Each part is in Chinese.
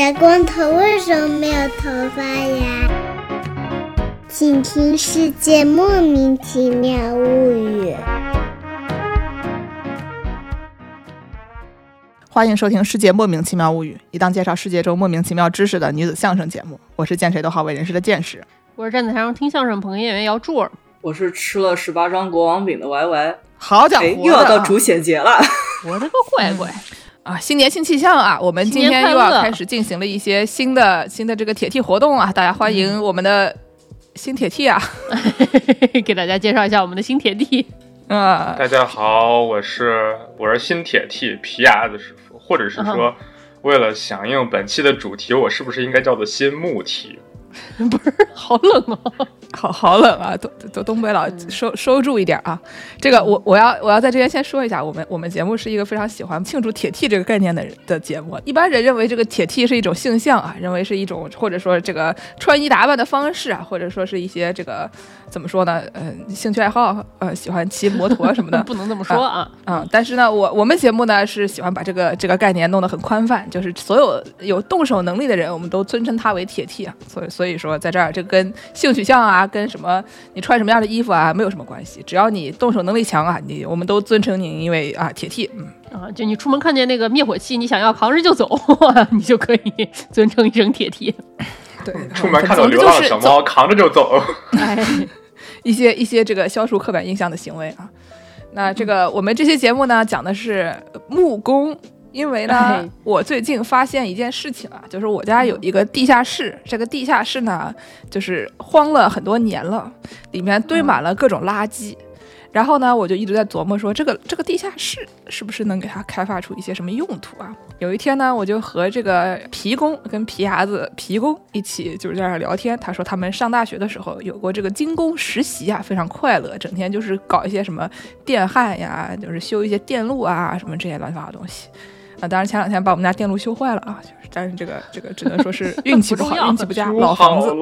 小光头为什么没有头发呀？请听《世界莫名其妙物语》。欢迎收听《世界莫名其妙物语》，一档介绍世界中莫名其妙知识的女子相声节目。我是见谁都好为人师的见识。我是站在台上听相声捧哏演员姚柱儿。我是吃了十八张国王饼的 Y Y。哎，好家伙，又要到主显节了。我的个乖乖！啊，新年新气象啊！我们今天又要开始进行了一些新的新的这个铁 T 活动啊！大家欢迎我们的新铁 T 啊！给大家介绍一下我们的新铁 T。啊，大家好，我是我是新铁 T 皮牙子师傅，或者是说，为了响应本期的主题，我是不是应该叫做新木 T？不是，好冷哦。好好冷啊！东东东北佬收收住一点啊！这个我我要我要在这边先说一下，我们我们节目是一个非常喜欢庆祝铁 T 这个概念的人的节目。一般人认为这个铁 T 是一种性向啊，认为是一种或者说这个穿衣打扮的方式啊，或者说是一些这个怎么说呢？呃，兴趣爱好，呃，喜欢骑摩托 什么的，不能这么说啊。嗯，但是呢，我我们节目呢是喜欢把这个这个概念弄得很宽泛，就是所有有动手能力的人，我们都尊称他为铁 T 啊。所以所以说在这儿，这跟性取向啊，跟什么？你穿什么样的衣服啊，没有什么关系，只要你动手能力强啊，你我们都尊称您因为啊铁 T，嗯啊，就你出门看见那个灭火器，你想要扛着就走，你就可以尊称一声铁 T。对，出门看到流浪小猫，扛着就走。哎，一些一些这个消除刻板印象的行为啊。那这个我们这期节目呢，讲的是木工。因为呢，我最近发现一件事情啊，就是我家有一个地下室，这个地下室呢，就是荒了很多年了，里面堆满了各种垃圾。然后呢，我就一直在琢磨说，这个这个地下室是不是能给它开发出一些什么用途啊？有一天呢，我就和这个皮工跟皮牙子皮工一起就是在那聊天，他说他们上大学的时候有过这个精工实习啊，非常快乐，整天就是搞一些什么电焊呀，就是修一些电路啊，什么这些乱七八糟东西。啊，当然前两天把我们家电路修坏了啊，就是但是这个这个只能说是 运气不好，运气不佳，老房子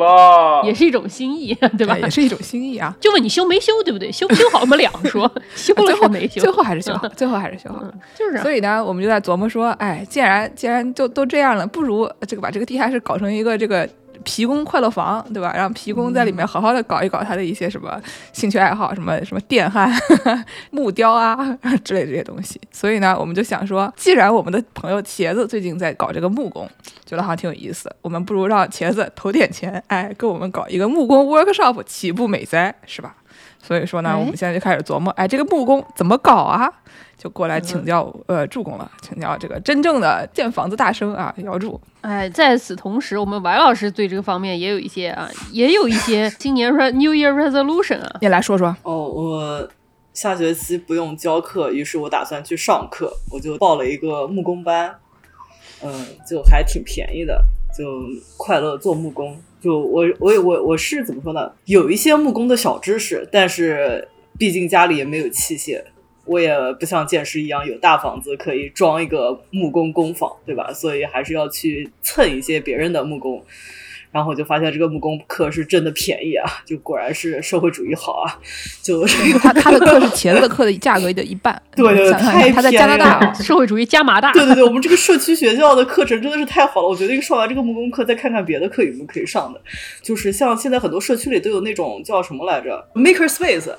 也是一种心意，对吧？也是一种心意啊。就问你修没修，对不对？修不修好我们两说，修了还没修？最后还是修好，最后还是修好。就是，所以呢，我们就在琢磨说，哎，既然既然都都这样了，不如这个把这个地下室搞成一个这个。皮工快乐房，对吧？让皮工在里面好好的搞一搞他的一些什么兴趣爱好，什么什么电焊、木雕啊 之类这些东西。所以呢，我们就想说，既然我们的朋友茄子最近在搞这个木工，觉得好像挺有意思，我们不如让茄子投点钱，哎，给我们搞一个木工 workshop，岂不美哉？是吧？所以说呢，我们现在就开始琢磨，哎，这个木工怎么搞啊？就过来请教呃助攻了，请教这个真正的建房子大生啊，姚柱。哎，在此同时，我们王老师对这个方面也有一些啊，也有一些 今年 New Year Resolution 啊，你来说说。哦，我下学期不用教课，于是我打算去上课，我就报了一个木工班，嗯，就还挺便宜的，就快乐做木工。就我我我我是怎么说呢？有一些木工的小知识，但是毕竟家里也没有器械。我也不像剑师一样有大房子可以装一个木工工坊，对吧？所以还是要去蹭一些别人的木工。然后我就发现这个木工课是真的便宜啊，就果然是社会主义好啊！就他他的课是茄子的课的价格的一半，对对，太他在加拿大，社会主义加麻大。对对对，我们这个社区学校的课程真的是太好了，我决定上完这个木工课，再看看别的课有没有可以上的。就是像现在很多社区里都有那种叫什么来着，Maker Space，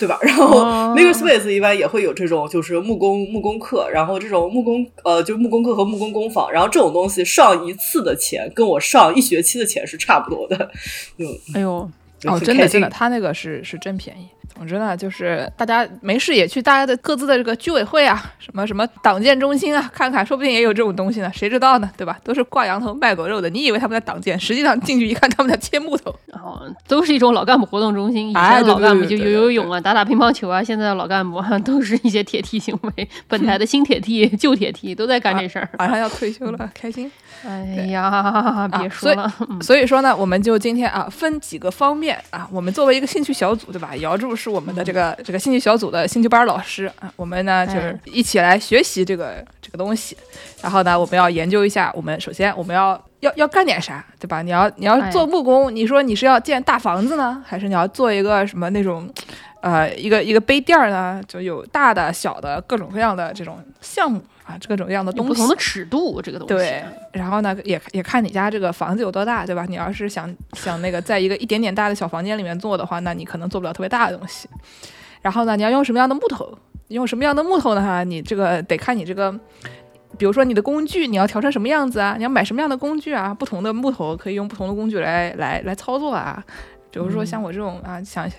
对吧？然后 Maker Space 一般也会有这种就是木工木工课，然后这种木工呃就木工课和木工工坊，然后这种东西上一次的钱跟我上一学期的钱。钱是差不多的，嗯，哎呦，哦，真的真的，他那个是是真便宜。总之呢，就是大家没事也去大家的各自的这个居委会啊，什么什么党建中心啊，看看，说不定也有这种东西呢，谁知道呢，对吧？都是挂羊头卖狗肉的，你以为他们在党建，实际上进去一看，他们在切木头。然哦，都是一种老干部活动中心，以前老干部就游游泳啊，打打乒乓球啊，现在的老干部都是一些铁梯行为。本台的新铁梯、旧铁梯都在干这事儿，马上要退休了，开心。哎呀，别说了。所以说呢，我们就今天啊，分几个方面啊，我们作为一个兴趣小组，对吧？姚柱是我们的这个这个兴趣小组的兴趣班老师啊，我们呢就是一起来学习这个这个东西。然后呢，我们要研究一下，我们首先我们要要要干点啥，对吧？你要你要做木工，你说你是要建大房子呢，还是你要做一个什么那种？呃，一个一个杯垫儿呢，就有大的、小的各种各样的这种项目啊，各种各样的东西，不同的尺度，这个东西。对，然后呢，也也看你家这个房子有多大，对吧？你要是想想那个在一个一点点大的小房间里面做的话，那你可能做不了特别大的东西。然后呢，你要用什么样的木头？用什么样的木头呢？哈，你这个得看你这个，比如说你的工具，你要调成什么样子啊？你要买什么样的工具啊？不同的木头可以用不同的工具来来来操作啊。比如说像我这种啊，想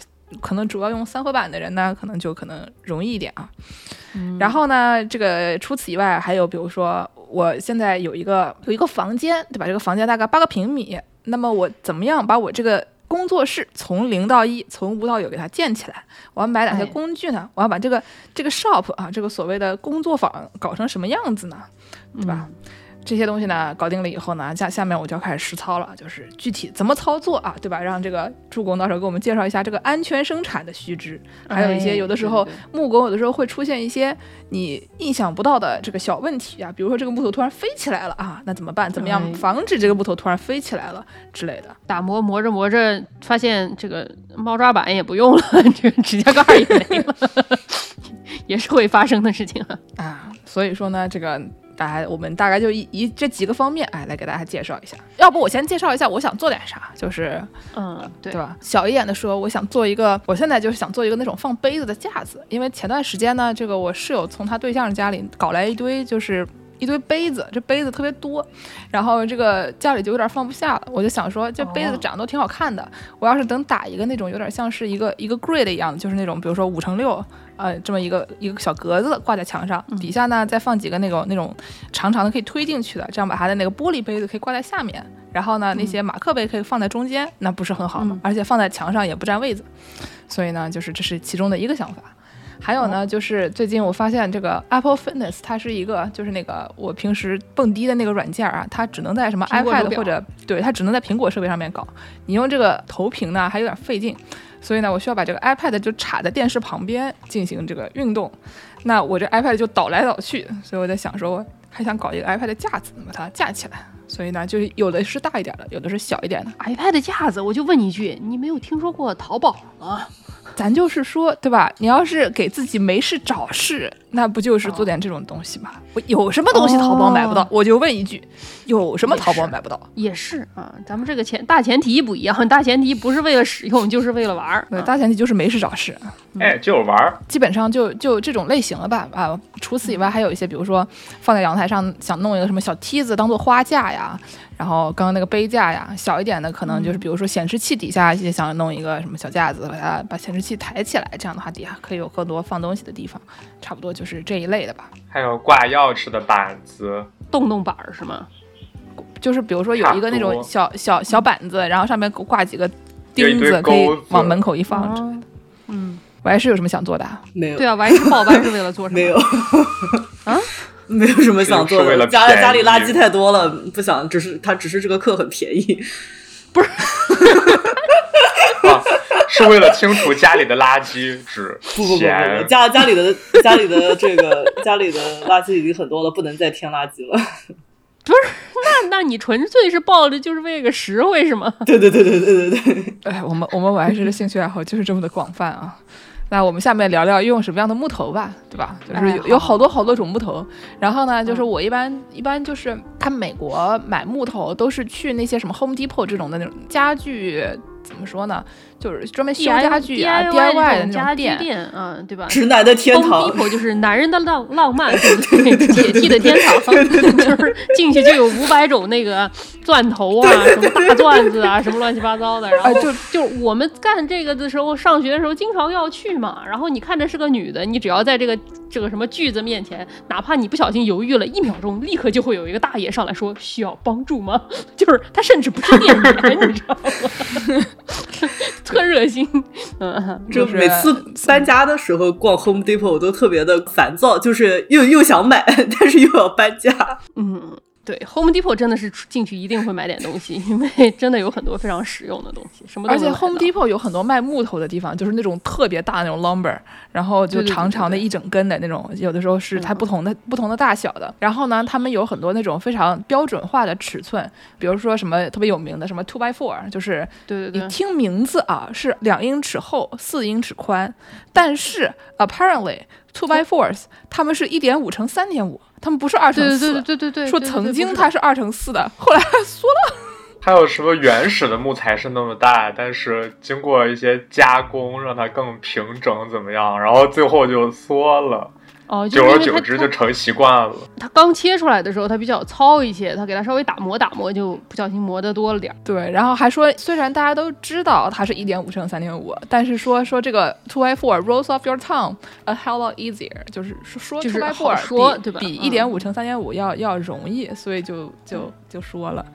可能主要用三合板的人呢，可能就可能容易一点啊。然后呢，这个除此以外，还有比如说，我现在有一个有一个房间，对吧？这个房间大概八个平米，那么我怎么样把我这个工作室从零到一，从无到有给它建起来？我要买哪些工具呢？我要把这个这个 shop 啊，这个所谓的工作坊搞成什么样子呢？对吧？这些东西呢，搞定了以后呢，下下面我就要开始实操了，就是具体怎么操作啊，对吧？让这个助工到时候给我们介绍一下这个安全生产的须知，还有一些有的时候木工有的时候会出现一些你意想不到的这个小问题啊，比如说这个木头突然飞起来了啊，那怎么办？怎么样防止这个木头突然飞起来了之类的？打磨磨着磨着，发现这个猫抓板也不用了，这个指甲盖也没了，也是会发生的事情啊啊！所以说呢，这个。大家，我们大概就以以这几个方面，哎，来给大家介绍一下。要不我先介绍一下我想做点啥，就是，嗯，对吧？小一点的说，我想做一个，我现在就是想做一个那种放杯子的架子，因为前段时间呢，这个我室友从他对象家里搞来一堆，就是一堆杯子，这杯子特别多，然后这个家里就有点放不下了。我就想说，这杯子长得都挺好看的，我要是等打一个那种有点像是一个一个 grid 一样的，就是那种比如说五乘六。呃，这么一个一个小格子挂在墙上，底下呢再放几个那种那种长长的可以推进去的，这样把它的那个玻璃杯子可以挂在下面，然后呢那些马克杯可以放在中间，那不是很好吗？而且放在墙上也不占位子，所以呢就是这是其中的一个想法。还有呢就是最近我发现这个 Apple Fitness 它是一个就是那个我平时蹦迪的那个软件啊，它只能在什么 iPad 或者对它只能在苹果设备上面搞，你用这个投屏呢还有点费劲。所以呢，我需要把这个 iPad 就插在电视旁边进行这个运动，那我这 iPad 就倒来倒去，所以我在想说，我还想搞一个 iPad 架子，把它架起来。所以呢，就是有的是大一点的，有的是小一点的 iPad 架子。我就问你一句，你没有听说过淘宝吗？咱就是说，对吧？你要是给自己没事找事，那不就是做点这种东西吗？我有什么东西淘宝买不到？我就问一句，有什么淘宝买不到？也是啊，咱们这个前大前提不一样，大前提不是为了使用，就是为了玩儿。对，大前提就是没事找事。哎，就是玩儿，基本上就就这种类型了吧？啊，除此以外，还有一些，比如说放在阳台上，想弄一个什么小梯子当做花架呀。然后刚刚那个杯架呀，小一点的可能就是比如说显示器底下也想弄一个什么小架子，把它把显示器抬起来，这样的话底下可以有更多放东西的地方，差不多就是这一类的吧。还有挂钥匙的板子，洞洞板是吗？就是比如说有一个那种小小小板子，然后上面挂几个钉子，可以往门口一放之类的。嗯，我还是有什么想做的？没有。对啊，我还是报班是为了做什么？没有。啊？没有什么想做的，家家里垃圾太多了，不想，只是他只是这个课很便宜，不是，是为了清除家里的垃圾，只不不不不，家家里的家里的这个家里的垃圾已经很多了，不能再添垃圾了。不是，那那你纯粹是抱着就是为个实惠是吗？对对对对对对对，哎，我们我们玩这的兴趣爱好就是这么的广泛啊。那我们下面聊聊用什么样的木头吧，对吧？就是有有好多好多种木头。然后呢，就是我一般一般就是看美国买木头都是去那些什么 Home Depot 这种的那种家具，怎么说呢？就是专门修家具啊，DIY 的那种店，嗯，对吧？直男的天堂，Home Depot 就是男人的浪浪漫，铁梯的天堂，就是进去就有五百种那个钻头啊，什么大钻子啊，什么乱七八糟的。然后就就我们干这个的时候，上学的时候经常要去嘛。然后你看着是个女的，你只要在这个这个什么锯子面前，哪怕你不小心犹豫了一秒钟，立刻就会有一个大爷上来说需要帮助吗？就是他甚至不是店员，你知道吗？特热心，嗯，就每次搬家的时候逛 Home Depot 我都特别的烦躁，就是又又想买，但是又要搬家。嗯，对，Home Depot 真的是进去一定会买点东西，因为真的有很多非常实用的东西，什么而且 Home Depot 有很多卖木头的地方，就是那种特别大那种 lumber，然后就长长的一整根的那种，有的时候是它不同的不同的大小的。然后呢，他们有很多那种非常标准化的尺寸，比如说什么特别有名的什么 two by four，就是对对对，听名字啊是两英尺厚，四英尺宽，但是 apparently two by fours 他们是一点五乘三点五。他们不是二乘四，对对对对对，说曾经它是二乘四的，后来缩了。还有什么原始的木材是那么大，但是经过一些加工让它更平整，怎么样？然后最后就缩了。哦，久而久之就成习惯了。它刚切出来的时候，它比较糙一些，它给它稍微打磨打磨，就不小心磨得多了点儿。对，然后还说，虽然大家都知道它是一点五乘三点五，但是说说这个 two by four rolls off your tongue a hell lot easier，就是说 two by four 比比一点五乘三点五要要容易，所以就就就说了。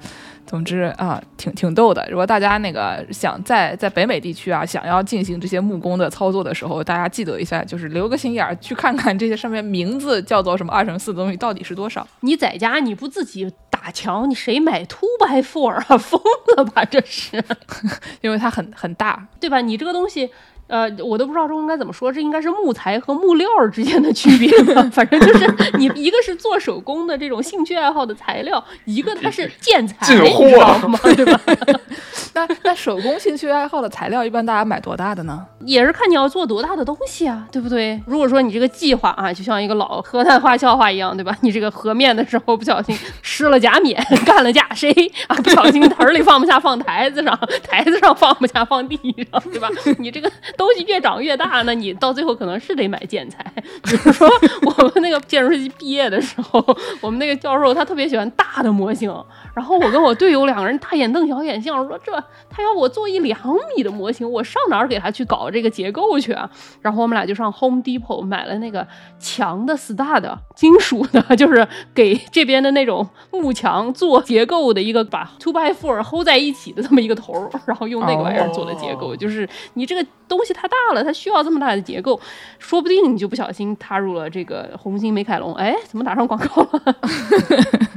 总之啊，挺挺逗的。如果大家那个想在在北美地区啊，想要进行这些木工的操作的时候，大家记得一下，就是留个心眼儿，去看看这些上面名字叫做什么 二乘四的东西到底是多少。你在家你不自己打墙，你谁买 two by four 啊？疯了吧？这是，因为它很很大，对吧？你这个东西。呃，我都不知道这应该怎么说，这应该是木材和木料之间的区别吧？反正就是你一个是做手工的这种兴趣爱好的材料，一个它是建材，你知道吗？对吧？那那手工兴趣爱好的材料，一般大家买多大的呢？也是看你要做多大的东西啊，对不对？如果说你这个计划啊，就像一个老河南话笑话一样，对吧？你这个和面的时候不小心湿了假面，干了假谁啊？不小心盆里放不下放台子上，台子上放不下放地上，对吧？你这个。东西越长越大，那你到最后可能是得买建材。比如说，我们那个建筑设计毕业的时候，我们那个教授他特别喜欢大的模型。然后我跟我队友两个人大眼瞪小眼，想说这他要我做一两米的模型，我上哪儿给他去搞这个结构去啊？然后我们俩就上 Home Depot 买了那个墙的 stud，金属的，就是给这边的那种木墙做结构的一个把 two by four hold 在一起的这么一个头，然后用那个玩意儿做的结构。就是你这个东西太大了，它需要这么大的结构，说不定你就不小心踏入了这个红星美凯龙。哎，怎么打上广告了？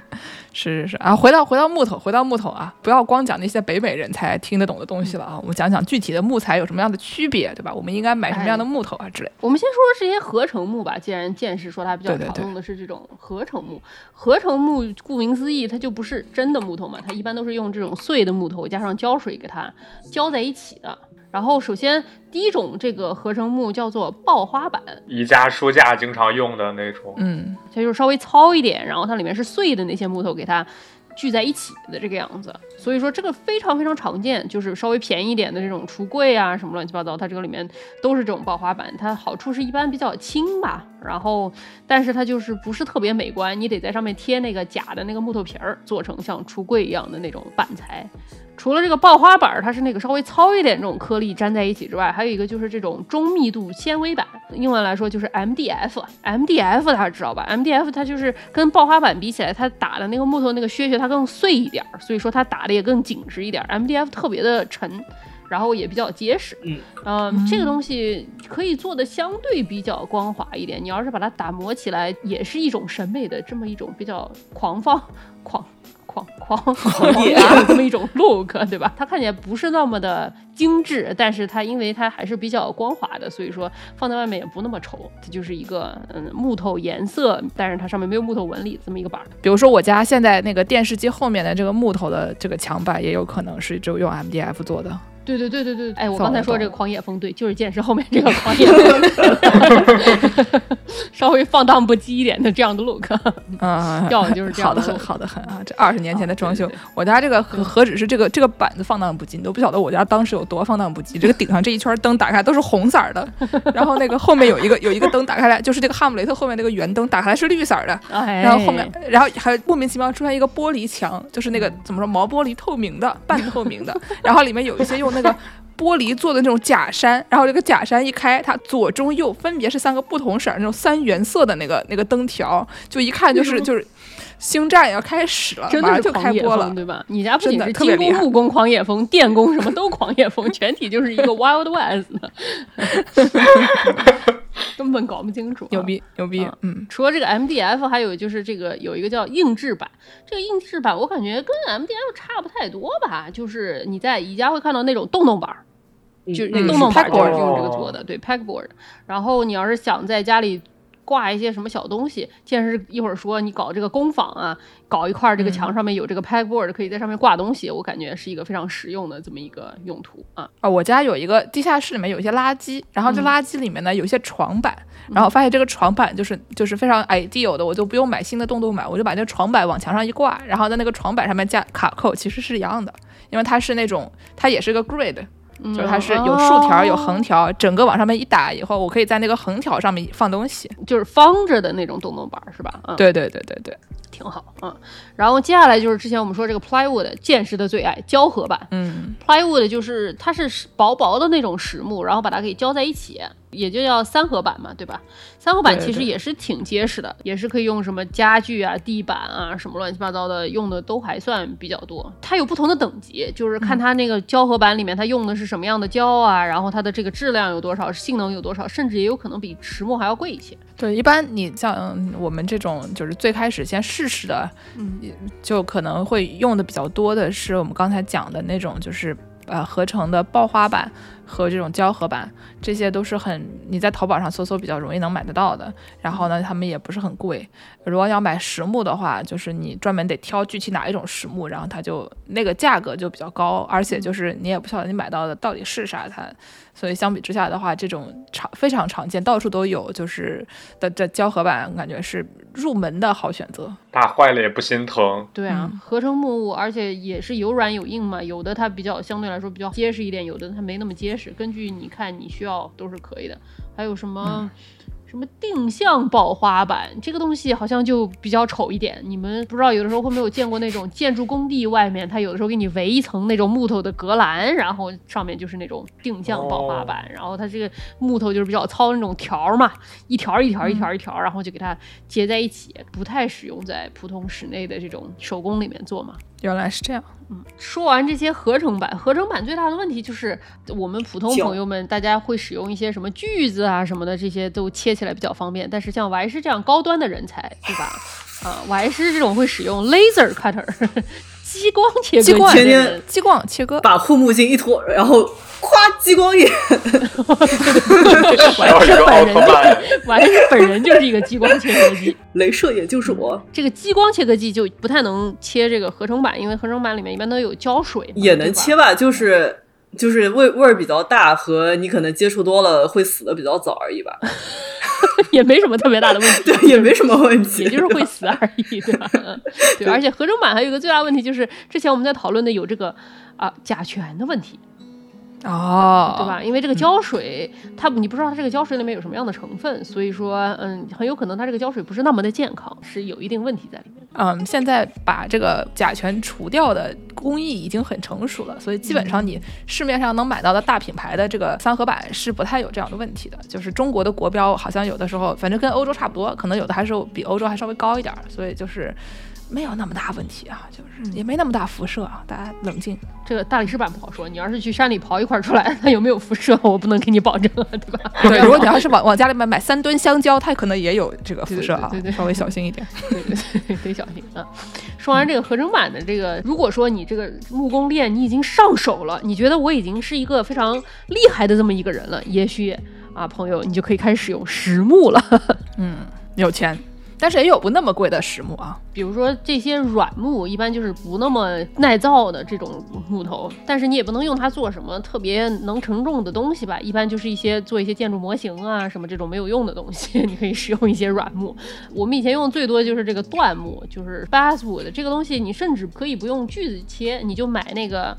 是是是啊，回到回到木头，回到木头啊，不要光讲那些北美人才听得懂的东西了啊，我们讲讲具体的木材有什么样的区别，对吧？我们应该买什么样的木头啊之类。我们先说说这些合成木吧，既然剑士说它比较常用的是这种合成木，合成木顾名思义，它就不是真的木头嘛，它一般都是用这种碎的木头加上胶水给它浇在一起的。然后，首先第一种这个合成木叫做刨花板，宜家书架经常用的那种，嗯，它就是稍微糙一点，然后它里面是碎的那些木头给它聚在一起的这个样子。所以说这个非常非常常见，就是稍微便宜一点的这种橱柜啊什么乱七八糟，它这个里面都是这种刨花板。它好处是一般比较轻吧，然后但是它就是不是特别美观，你得在上面贴那个假的那个木头皮儿，做成像橱柜一样的那种板材。除了这个刨花板，它是那个稍微糙一点这种颗粒粘在一起之外，还有一个就是这种中密度纤维板，英文来说就是 MDF。MDF 大家知道吧？MDF 它就是跟刨花板比起来，它打的那个木头那个屑屑它更碎一点，所以说它打的也更紧实一点。MDF 特别的沉，然后也比较结实。嗯嗯，这个东西可以做的相对比较光滑一点。你要是把它打磨起来，也是一种审美的这么一种比较狂放 狂。狂 狂狂野这么一种 look，对吧？它看起来不是那么的精致，但是它因为它还是比较光滑的，所以说放在外面也不那么丑。它就是一个嗯木头颜色，但是它上面没有木头纹理这么一个板。比如说我家现在那个电视机后面的这个木头的这个墙板，也有可能是就用 MDF 做的。对对对对对，哎，我刚才说这个狂野风，对，就是剑士后面这个狂野风，稍微放荡不羁一点的这样的 look，嗯，要的就是这样的，好的很，好的很啊！这二十年前的装修，我家这个何何止是这个这个板子放荡不羁，你都不晓得我家当时有多放荡不羁。这个顶上这一圈灯打开都是红色的，然后那个后面有一个有一个灯打开来，就是这个哈姆雷特后面那个圆灯打开来是绿色的，然后后面然后还莫名其妙出现一个玻璃墙，就是那个怎么说毛玻璃透明的半透明的，然后里面有一些用。那个玻璃做的那种假山，然后这个假山一开，它左中右分别是三个不同色那种三原色的那个那个灯条，就一看就是就是星战要开始了，真的是开播了，对吧？你家不仅是金工、木工狂野风，电工什么都狂野风，全体就是一个 Wild West，根本搞不清楚。牛逼，牛逼！嗯，除了这个 MDF，还有就是这个有一个叫硬质版，这个硬质版我感觉跟 MDF 差不太多吧？就是你在宜家会看到那种洞洞板，就是洞洞板就是用这个做的，对 packboard。然后你要是想在家里。挂一些什么小东西？见是一会儿说你搞这个工坊啊，搞一块这个墙上面有这个 pegboard，可以在上面挂东西。我感觉是一个非常实用的这么一个用途啊啊！我家有一个地下室，里面有一些垃圾，然后这垃圾里面呢有一些床板，然后发现这个床板就是就是非常 ideal 的，我就不用买新的洞洞板，我就把这个床板往墙上一挂，然后在那个床板上面加卡扣，其实是一样的，因为它是那种它也是个 grid。就是它是有竖条有横条，整个往上面一打以后，我可以在那个横条上面放东西，就是方着的那种洞洞板是吧？嗯，对对对对对，挺好嗯。然后接下来就是之前我们说这个 plywood 剑士的最爱胶合板，嗯，plywood 就是它是薄薄的那种实木，然后把它给胶在一起。也就叫三合板嘛，对吧？三合板其实也是挺结实的，也是可以用什么家具啊、地板啊什么乱七八糟的用的都还算比较多。它有不同的等级，就是看它那个胶合板里面它用的是什么样的胶啊，然后它的这个质量有多少，性能有多少，甚至也有可能比实木还要贵一些。对，一般你像我们这种就是最开始先试试的，嗯，就可能会用的比较多的是我们刚才讲的那种，就是呃合成的爆花板。和这种胶合板，这些都是很你在淘宝上搜搜比较容易能买得到的。然后呢，他们也不是很贵。如果要买实木的话，就是你专门得挑具体哪一种实木，然后它就那个价格就比较高，而且就是你也不晓得你买到的到底是啥。它，所以相比之下的话，这种常非常常见，到处都有，就是的这胶合板，感觉是入门的好选择。打坏了也不心疼。对啊，合成木，而且也是有软有硬嘛，有的它比较相对来说比较结实一点，有的它没那么结。实根据你看你需要都是可以的，还有什么什么定向爆花板，这个东西好像就比较丑一点。你们不知道有的时候会没有见过那种建筑工地外面，它有的时候给你围一层那种木头的隔栏，然后上面就是那种定向爆花板，然后它这个木头就是比较糙那种条嘛，一条一条一条一条，然后就给它结在一起，不太使用在普通室内的这种手工里面做嘛。原来是这样。嗯，说完这些合成版，合成版最大的问题就是我们普通朋友们，大家会使用一些什么锯子啊什么的，这些都切起来比较方便。但是像我还是这样高端的人才，对吧？啊，我还是这种会使用 laser cutter。激光切割，激光激光切割，把护目镜一脱，然后夸激光眼。完是本人，完全本人就是一个激光切割机，镭射眼就是我。这个激光切割机就不太能切这个合成板，因为合成板里面一般都有胶水。也能切吧，就是就是味味儿比较大，和你可能接触多了会死的比较早而已吧。也没什么特别大的问题，对，也没什么问题，也就是会死而已，对吧？对，而且合成版还有一个最大问题就是，之前我们在讨论的有这个啊甲醛的问题。哦，对吧？因为这个胶水，它你不知道它这个胶水里面有什么样的成分，所以说，嗯，很有可能它这个胶水不是那么的健康，是有一定问题在里面。嗯，现在把这个甲醛除掉的工艺已经很成熟了，所以基本上你市面上能买到的大品牌的这个三合板是不太有这样的问题的。就是中国的国标好像有的时候，反正跟欧洲差不多，可能有的还是比欧洲还稍微高一点，所以就是。没有那么大问题啊，就是也没那么大辐射啊，大家冷静。这个大理石板不好说，你要是去山里刨一块出来，它有没有辐射，我不能给你保证，对吧？对，如果你要是往往家里面买三吨香蕉，它可能也有这个辐射啊，对对，稍微小心一点，对 对，得小心啊。说完这个合成板的这个，如果说你这个木工链你已经上手了，你觉得我已经是一个非常厉害的这么一个人了，也许啊，朋友，你就可以开始使用实木了。嗯，有钱。但是也有不那么贵的实木啊，比如说这些软木，一般就是不那么耐造的这种木头，但是你也不能用它做什么特别能承重的东西吧，一般就是一些做一些建筑模型啊什么这种没有用的东西，你可以使用一些软木。我们以前用最多就是这个椴木，就是 basswood 这个东西，你甚至可以不用锯子切，你就买那个。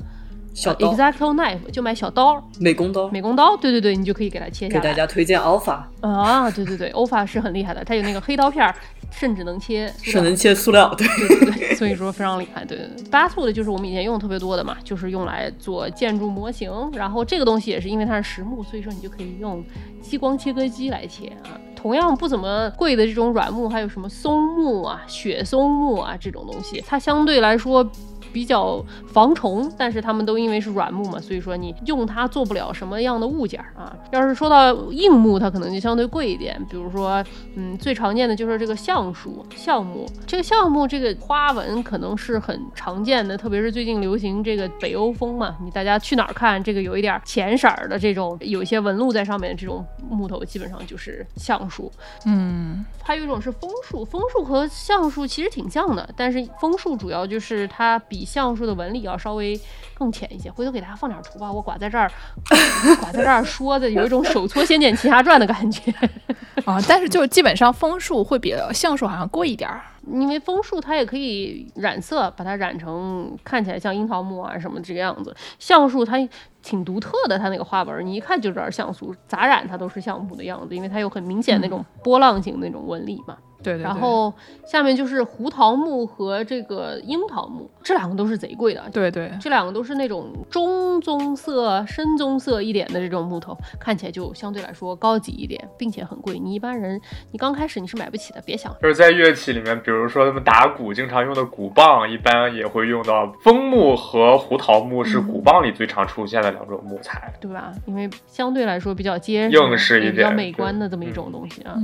小刀，Exacto knife 就买小刀，美工刀，美工刀，对对对，你就可以给它切下来。给大家推荐 Alpha 啊，对对对，Alpha 是很厉害的，它有那个黑刀片，甚至能切，是能切塑料，对对对对，所以说非常厉害。对对对，Basswood 就是我们以前用的特别多的嘛，就是用来做建筑模型。然后这个东西也是因为它是实木，所以说你就可以用激光切割机来切啊。同样不怎么贵的这种软木，还有什么松木啊、雪松木啊这种东西，它相对来说。比较防虫，但是它们都因为是软木嘛，所以说你用它做不了什么样的物件啊。要是说到硬木，它可能就相对贵一点。比如说，嗯，最常见的就是这个橡树、橡木。这个橡木这个花纹可能是很常见的，特别是最近流行这个北欧风嘛，你大家去哪儿看这个有一点浅色儿的这种，有一些纹路在上面的这种木头，基本上就是橡树。嗯，还有一种是枫树，枫树和橡树其实挺像的，但是枫树主要就是它比橡树的纹理要稍微更浅一些，回头给大家放点图吧。我挂在这儿，挂在这儿说的有一种手搓《仙剑奇侠传》的感觉 啊。但是就是基本上枫树会比橡树好像贵一点儿，因为枫树它也可以染色，把它染成看起来像樱桃木啊什么这个样子。橡树它挺独特的，它那个花纹你一看就知道橡树，咋染它都是橡木的样子，因为它有很明显那种波浪形那种纹理嘛。对对，然后下面就是胡桃木和这个樱桃木，这两个都是贼贵的。对对，这两个都是那种中棕色、深棕色一点的这种木头，看起来就相对来说高级一点，并且很贵。你一般人，你刚开始你是买不起的，别想。就是在乐器里面，比如说他们打鼓经常用的鼓棒，一般也会用到枫木和胡桃木，是鼓棒里最常出现的两种木材，对吧？因为相对来说比较结实、硬实一点、比较美观的这么一种东西啊。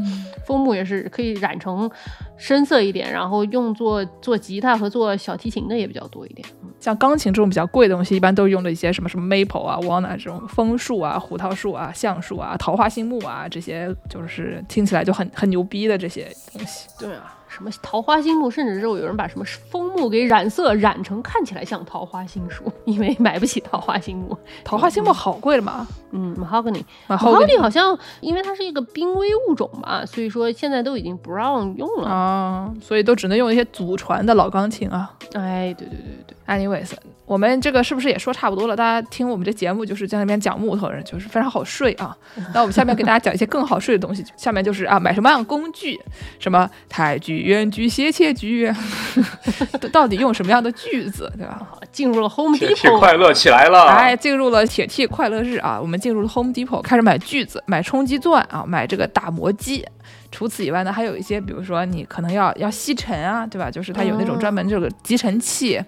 枫木也是可以染。成深色一点，然后用作做吉他和做小提琴的也比较多一点。像钢琴这种比较贵的东西，一般都用的一些什么什么 maple 啊、walnut 这种枫树啊、胡桃树啊、橡树啊、桃花心木啊这些，就是听起来就很很牛逼的这些东西。对啊。什么桃花心木，甚至之后有人把什么枫木给染色，染成看起来像桃花心树，因为买不起桃花心木。桃花心木好贵的嘛？嗯，mahogany，mahogany 好像因为它是一个濒危物种嘛，所以说现在都已经不让用了啊，所以都只能用一些祖传的老钢琴啊。哎，对对对对，anyways。我们这个是不是也说差不多了？大家听我们这节目就是在那边讲木头人，就是非常好睡啊。那我们下面给大家讲一些更好睡的东西。下面就是啊，买什么样工具？什么太锯、圆锯、斜切锯，到底用什么样的锯子，对吧？进入了 Home Depot，铁快乐起来了！哎，进入了铁 T 快乐日啊！我们进入了 Home Depot，开始买锯子、买冲击钻啊，买这个打磨机。除此以外呢，还有一些，比如说你可能要要吸尘啊，对吧？就是它有那种专门这个集尘器。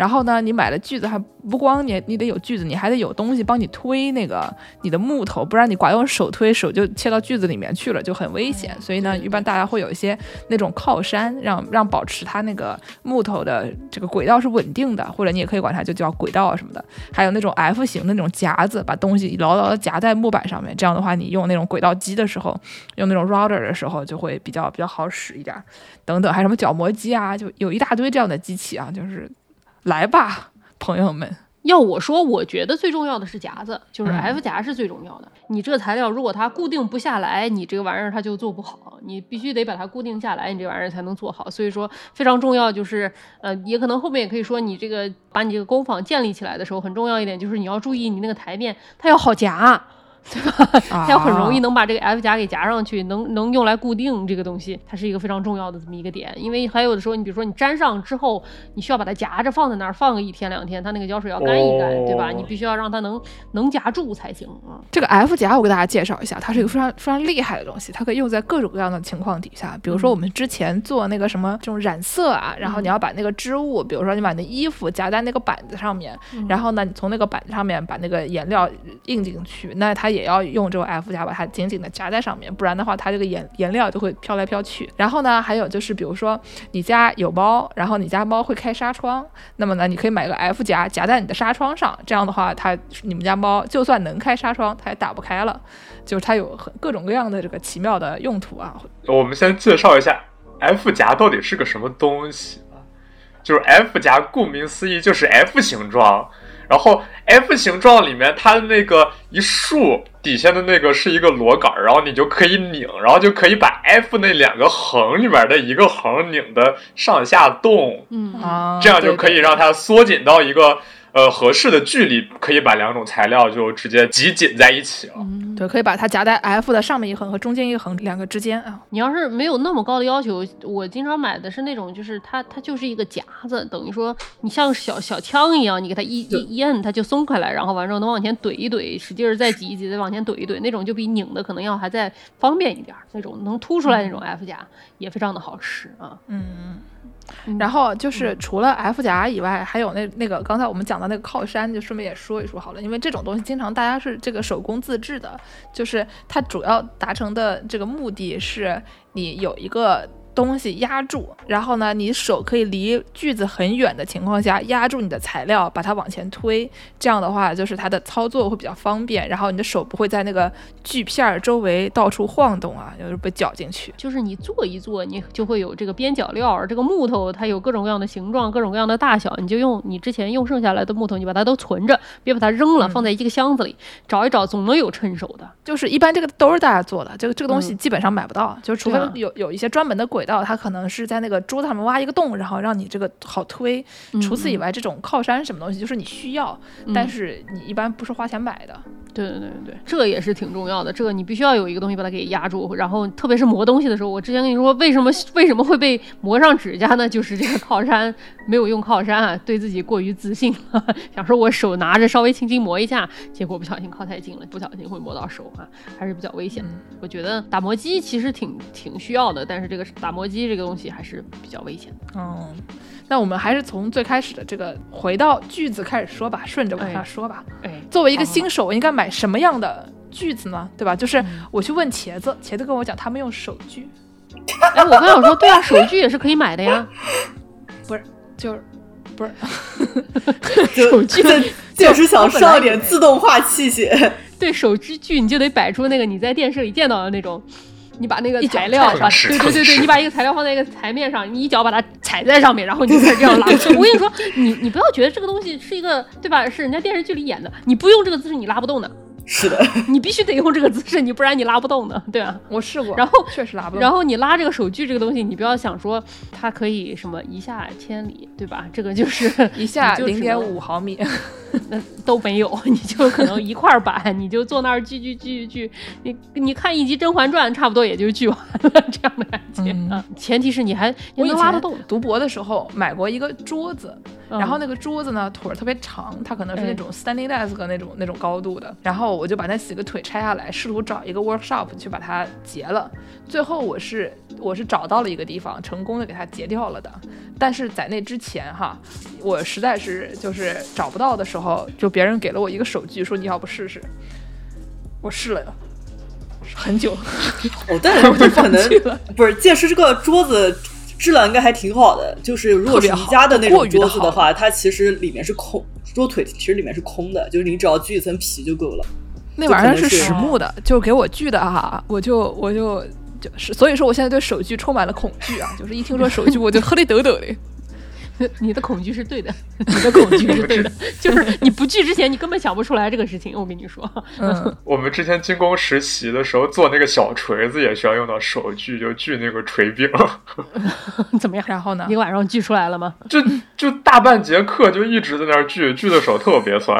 然后呢，你买了锯子，还不光你你得有锯子，你还得有东西帮你推那个你的木头，不然你光用手推，手就切到锯子里面去了，就很危险。所以呢，一般大家会有一些那种靠山，让让保持它那个木头的这个轨道是稳定的，或者你也可以管它就叫轨道什么的。还有那种 F 型的那种夹子，把东西牢牢的夹在木板上面。这样的话，你用那种轨道机的时候，用那种 router 的时候，就会比较比较好使一点。等等，还有什么角磨机啊，就有一大堆这样的机器啊，就是。来吧，朋友们！要我说，我觉得最重要的是夹子，就是 F 夹是最重要的。你这个材料如果它固定不下来，你这个玩意儿它就做不好。你必须得把它固定下来，你这玩意儿才能做好。所以说非常重要，就是呃，也可能后面也可以说，你这个把你这个工坊建立起来的时候，很重要一点就是你要注意你那个台面它要好夹。对吧？它要很容易能把这个 F 夹给夹上去，能能用来固定这个东西，它是一个非常重要的这么一个点。因为还有的时候，你比如说你粘上之后，你需要把它夹着放在那儿，放个一天两天，它那个胶水要干一干，对吧？你必须要让它能能夹住才行啊。这个 F 夹我给大家介绍一下，它是一个非常非常厉害的东西，它可以用在各种各样的情况底下。比如说我们之前做那个什么这种染色啊，然后你要把那个织物，比如说你把那衣服夹在那个板子上面，然后呢，你从那个板子上面把那个颜料印进去，那它也要用这种。F 夹把它紧紧的夹在上面，不然的话，它这个颜颜料就会飘来飘去。然后呢，还有就是，比如说你家有猫，然后你家猫会开纱窗，那么呢，你可以买个 F 夹夹在你的纱窗上，这样的话，它你们家猫就算能开纱窗，它也打不开了。就是它有很各种各样的这个奇妙的用途啊。我们先介绍一下 F 夹到底是个什么东西啊？就是 F 夹，顾名思义就是 F 形状。然后 F 形状里面，它的那个一竖底下的那个是一个螺杆，然后你就可以拧，然后就可以把 F 那两个横里面的一个横拧的上下动，嗯。啊，这样就可以让它缩紧到一个呃合适的距离，可以把两种材料就直接集紧在一起了。对，可以把它夹在 F 的上面一横和中间一横两个之间啊。你要是没有那么高的要求，我经常买的是那种，就是它它就是一个夹子，等于说你像小小枪一样，你给它一一一摁，它就松开来，然后完之后能往前怼一怼，使劲儿再挤一挤，再往前怼一怼，那种就比拧的可能要还再方便一点，那种能凸出来那种 F 夹也非常的好使啊。嗯。然后就是除了 F 夹以外，还有那那个刚才我们讲的那个靠山，就顺便也说一说好了，因为这种东西经常大家是这个手工自制的，就是它主要达成的这个目的是你有一个。东西压住，然后呢，你手可以离锯子很远的情况下压住你的材料，把它往前推。这样的话，就是它的操作会比较方便，然后你的手不会在那个锯片周围到处晃动啊，就是被绞进去。就是你做一做，你就会有这个边角料。这个木头它有各种各样的形状，各种各样的大小，你就用你之前用剩下来的木头，你把它都存着，别把它扔了，放在一个箱子里，找一找，总能有趁手的。就是一般这个都是大家做的，这个这个东西基本上买不到，就是除非有有一些专门的轨。道，它可能是在那个桌子上面挖一个洞，然后让你这个好推。除此以外，这种靠山什么东西，就是你需要，但是你一般不是花钱买的。对对对对对，这也是挺重要的。这个你必须要有一个东西把它给压住，然后特别是磨东西的时候，我之前跟你说为什么为什么会被磨上指甲呢？就是这个靠山没有用靠山啊，对自己过于自信了，想说我手拿着稍微轻轻磨一下，结果不小心靠太近了，不小心会磨到手啊，还是比较危险的。我觉得打磨机其实挺挺需要的，但是这个打磨机这个东西还是比较危险的。嗯，那我们还是从最开始的这个回到句子开始说吧，顺着往下说吧。哎，作为一个新手，我应该买什么样的句子呢？对吧？就是我去问茄子，茄子跟我讲他们用手锯。哎，我刚想说，对啊，手锯也是可以买的呀。不是，就是不是 手锯，就是想上点自动化器械。对手锯锯，你就得摆出那个你在电视里见到的那种。你把那个材料，对对对对，你把一个材料放在一个台面上，你一脚把它踩在上面，然后你就开始这样拉。我跟你说，你你不要觉得这个东西是一个，对吧？是人家电视剧里演的，你不用这个姿势你拉不动的。是的，你必须得用这个姿势，你不然你拉不动的，对吧？我试过，然后确实拉不动。然后你拉这个手锯这个东西，你不要想说它可以什么一下千里，对吧？这个就是一下零点五毫米，那都没有，你就可能一块板，你就坐那儿锯锯锯锯，你你看一集《甄嬛传》，差不多也就锯完了这样的感觉啊。前提是你还能拉得动。读博的时候买过一个桌子，然后那个桌子呢腿儿特别长，它可能是那种 standing desk 那种那种高度的，然后。我就把那几个腿拆下来，试图找一个 workshop 去把它截了。最后我是我是找到了一个地方，成功的给它截掉了的。但是在那之前哈，我实在是就是找不到的时候，就别人给了我一个手锯，说你要不试试。我试了很久，哦，但是 可能不是，届时这个桌子质量应该还挺好的。就是如果是宜家的那种桌子的话，它其实里面是空，桌腿其实里面是空的，就是你只要锯一层皮就够了。那玩意儿是实木的，就给我锯的哈，我就我就就是，所以说我现在对手锯充满了恐惧啊，就是一听说手锯我就 喝里抖抖的。你的恐惧是对的，你的恐惧是对的，就是你不锯之前，你根本想不出来这个事情。我跟你说，嗯，我们之前进工实习的时候做那个小锤子也需要用到手锯，就锯那个锤柄。怎么样？然后呢？一个晚上锯出来了吗？就就大半节课就一直在那儿锯，锯的手特别酸。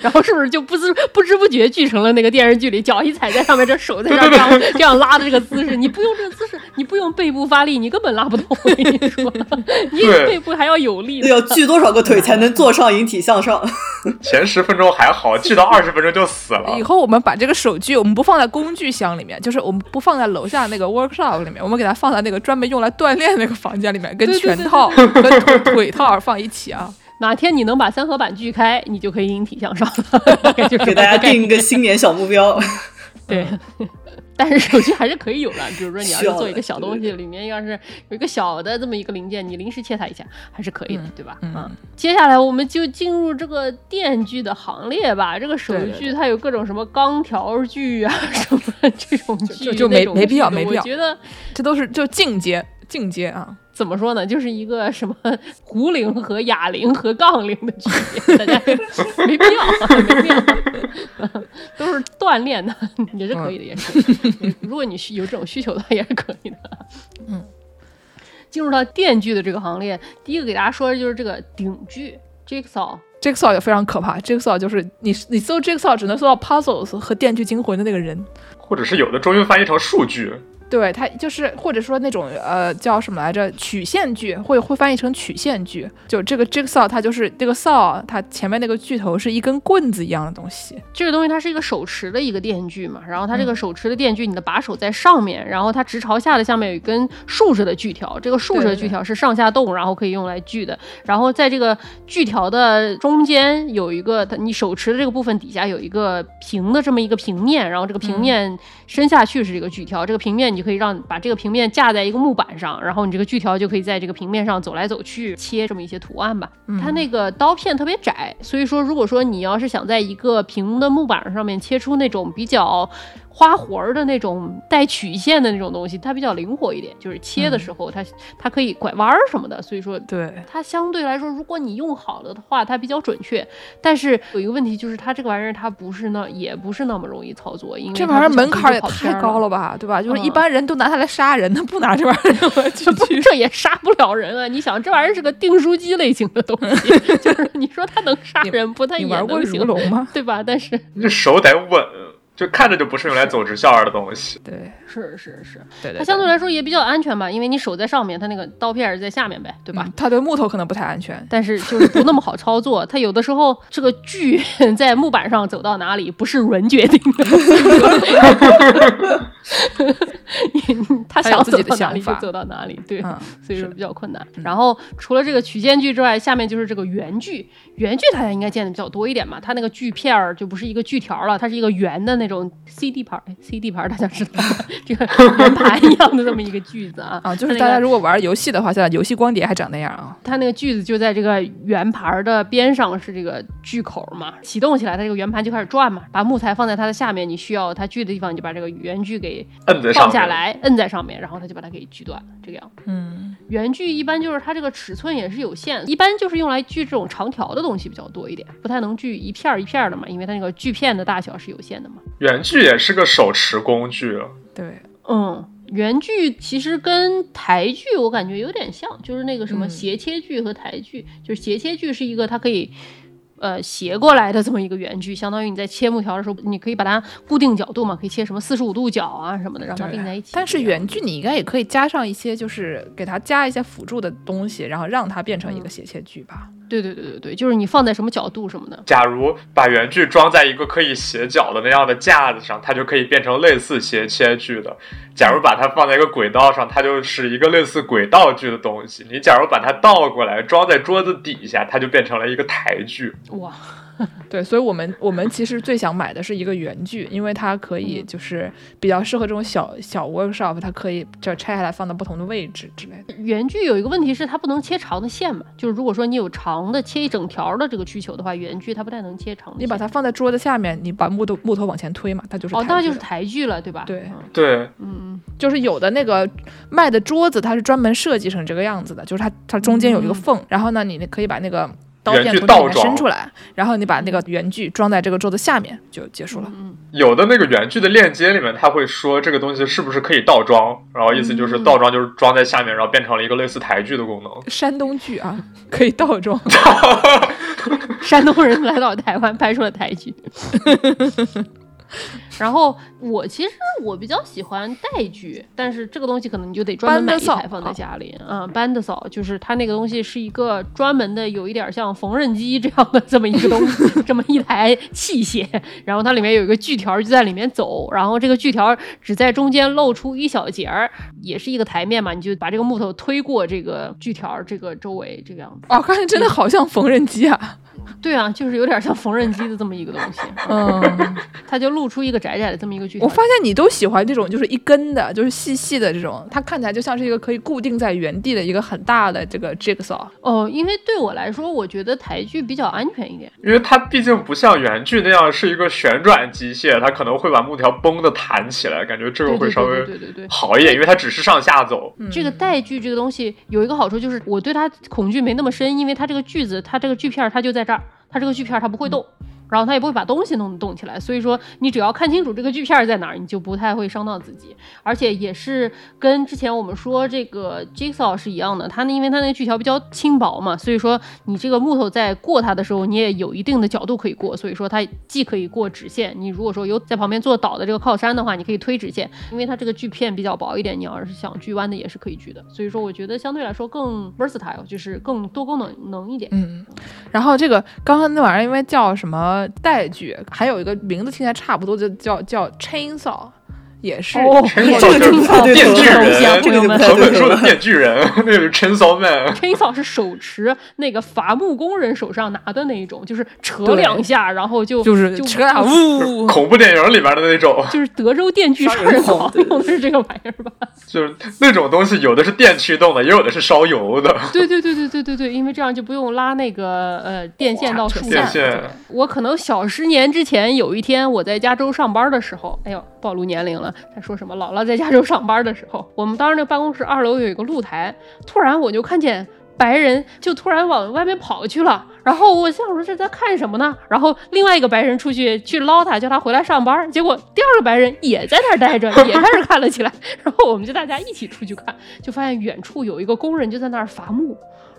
然后是不是就不知不知不觉锯成了那个电视剧里脚一踩在上面，这手在这样这样拉的这个姿势？你不用这个姿势，你不用背部发力，你根本拉不动。我跟你说。你背部还要有力，要锯多少个腿才能坐上引体向上？前十分钟还好，锯到二十分钟就死了。以后我们把这个手锯，我们不放在工具箱里面，就是我们不放在楼下那个 workshop 里面，我们给它放在那个专门用来锻炼那个房间里面，跟拳套、跟腿套放一起啊。哪天你能把三合板锯开，你就可以引体向上了。就 给大家定一个新年小目标。对。但是手机还是可以有的，比如说你要是做一个小东西，里面要是有一个小的这么一个零件，你临时切它一下还是可以的，对吧？嗯。接下来我们就进入这个电锯的行列吧。这个手锯它有各种什么钢条锯啊，什么这种锯，就没没必要，没必要。我觉得这都是就进阶，进阶啊。怎么说呢？就是一个什么 壶铃和哑铃和杠铃的区别，大家没必要，没必要，锻炼 的，也是可以的，也是。如果你有这种需求的话，也是可以的。嗯，进入到电锯的这个行列，第一个给大家说的就是这个顶锯。Jigsaw，Jigsaw 也非常可怕。Jigsaw 就是你你搜 Jigsaw 只能搜到 Puzzles 和电锯惊魂的那个人，或者是有的中文翻译成数据。对它就是，或者说那种呃叫什么来着，曲线锯，会会翻译成曲线锯。就这个 jigsaw，它就是这个 saw，它前面那个锯头是一根棍子一样的东西。这个东西它是一个手持的一个电锯嘛，然后它这个手持的电锯，你的把手在上面，然后它直朝下的下面有一根竖着的锯条，这个竖着的锯条是上下动，然后可以用来锯的。然后在这个锯条的中间有一个，你手持的这个部分底下有一个平的这么一个平面，然后这个平面伸下去是这个锯条，这个平面。你就可以让把这个平面架在一个木板上，然后你这个锯条就可以在这个平面上走来走去，切这么一些图案吧。它那个刀片特别窄，所以说如果说你要是想在一个平的木板上面切出那种比较。花活儿的那种带曲线的那种东西，它比较灵活一点，就是切的时候它它可以拐弯儿什么的，所以说对它相对来说，如果你用好了的话，它比较准确。但是有一个问题就是它这个玩意儿它不是那也不是那么容易操作，因为这玩意儿门槛也太高了吧，对吧？就是一般人都拿它来杀人，他不拿这玩意儿去去，这也杀不了人啊！你想这玩意儿是个订书机类型的东西，就是你说它能杀人不？它也玩过如龙吗？对吧？但是你手得稳。就看着就不是用来走直线的东西。对，是是是，对对。它相对来说也比较安全吧，因为你手在上面，它那个刀片是在下面呗，对吧？它的木头可能不太安全，但是就是不那么好操作。它有的时候这个锯 在木板上走到哪里，不是人决定的。他想走到哪里就走到哪里，对，所以说比较困难。然后除了这个曲线锯之外，下面就是这个圆锯。圆锯大家应该见的比较多一点吧？它那个锯片儿就不是一个锯条了，它是一个圆的那种 CD 盘，CD 盘大家知道吗？这个圆盘一样的这么一个锯子啊。啊，就是大家如果玩游戏的话，现在游戏光碟还长那样啊。它那个锯子就在这个圆盘的边上是这个锯口嘛，启动起来，它这个圆盘就开始转嘛，把木材放在它的下面，你需要它锯的地方，你就把这个圆锯给放下来，摁在上面，然后它就把它给锯断，这个样。嗯，圆锯一般就是它这个尺寸也是有限，一般就是用来锯这种长条的。东西比较多一点，不太能锯一片一片的嘛，因为它那个锯片的大小是有限的嘛。圆锯也是个手持工具，对，嗯，圆锯其实跟台锯我感觉有点像，就是那个什么斜切锯和台锯，就是斜切锯是一个它可以。呃，斜过来的这么一个圆锯，相当于你在切木条的时候，你可以把它固定角度嘛，可以切什么四十五度角啊什么的，让它并在一起。但是圆锯你应该也可以加上一些，就是给它加一些辅助的东西，然后让它变成一个斜切锯吧。对对对对对，就是你放在什么角度什么的。假如把原剧装在一个可以斜角的那样的架子上，它就可以变成类似斜切剧的。假如把它放在一个轨道上，它就是一个类似轨道剧的东西。你假如把它倒过来装在桌子底下，它就变成了一个台锯。哇。对，所以我们我们其实最想买的是一个圆锯，因为它可以就是比较适合这种小小 workshop，它可以就拆下来放到不同的位置之类的。圆锯有一个问题是它不能切长的线嘛，就是如果说你有长的切一整条的这个需求的话，圆锯它不太能切长。你把它放在桌子下面，你把木头木头往前推嘛，它就是哦，那就是台锯了，对吧？对对，嗯嗯，就是有的那个卖的桌子，它是专门设计成这个样子的，就是它它中间有一个缝，然后呢，你可以把那个。刀片从里面伸出来，然后你把那个原锯装在这个桌子下面就结束了。有的那个原锯的链接里面，他会说这个东西是不是可以倒装，然后意思就是倒装就是装在下面，然后变成了一个类似台剧的功能。山东剧啊，可以倒装。山东人来到台湾拍出了台锯。然后我其实我比较喜欢带锯，但是这个东西可能你就得专门买一台放在家里啊。班的扫就是它那个东西是一个专门的，有一点像缝纫机这样的 这么一个东西，这么一台器械。然后它里面有一个锯条就在里面走，然后这个锯条只在中间露出一小节儿，也是一个台面嘛，你就把这个木头推过这个锯条这个周围这个样子。哦，看着真的好像缝纫机啊。对啊，就是有点像缝纫机的这么一个东西，嗯，它就露出一个窄窄的这么一个锯。我发现你都喜欢这种，就是一根的，就是细细的这种，它看起来就像是一个可以固定在原地的一个很大的这个 jigsaw。哦，因为对我来说，我觉得台锯比较安全一点，因为它毕竟不像圆锯那样是一个旋转机械，它可能会把木条崩的弹起来，感觉这个会稍微对对对好一点，因为它只是上下走。这个带锯这个东西有一个好处就是我对它恐惧没那么深，因为它这个锯子，它这个锯片它就在这儿。它这个锯片它不会动，然后它也不会把东西弄动起来。所以说，你只要看清楚这个锯片在哪儿，你就不太会伤到自己。而且也是跟之前我们说这个 jigsaw 是一样的，它呢，因为它那锯条比较轻薄嘛，所以说你这个木头在过它的时候，你也有一定的角度可以过。所以说它既可以过直线，你如果说有在旁边做倒的这个靠山的话，你可以推直线，因为它这个锯片比较薄一点，你要是想锯弯的也是可以锯的。所以说，我觉得相对来说更 versatile，就是更多功能能一点。嗯，然后这个刚刚那玩意儿因为叫什么带锯，还有一个名字听起来差不多，就叫叫 chainsaw。也是，电锯人，这个藤本树的电锯人，那个是陈嫂们。陈嫂是手持那个伐木工人手上拿的那一种，就是扯两下，然后就就是扯啊呜，恐怖电影里面的那种，就是德州电锯人狂用的是这个玩意儿吧？就是那种东西，有的是电驱动的，也有的是烧油的。对对对对对对对，因为这样就不用拉那个呃电线到树下。我可能小十年之前有一天我在加州上班的时候，哎呦，暴露年龄了。他说什么？姥姥在加州上班的时候，我们当时那个办公室二楼有一个露台，突然我就看见白人就突然往外面跑去了。然后我想说这在看什么呢？然后另外一个白人出去去捞他，叫他回来上班。结果第二个白人也在那儿待着，也开始看了起来。然后我们就大家一起出去看，就发现远处有一个工人就在那儿伐木。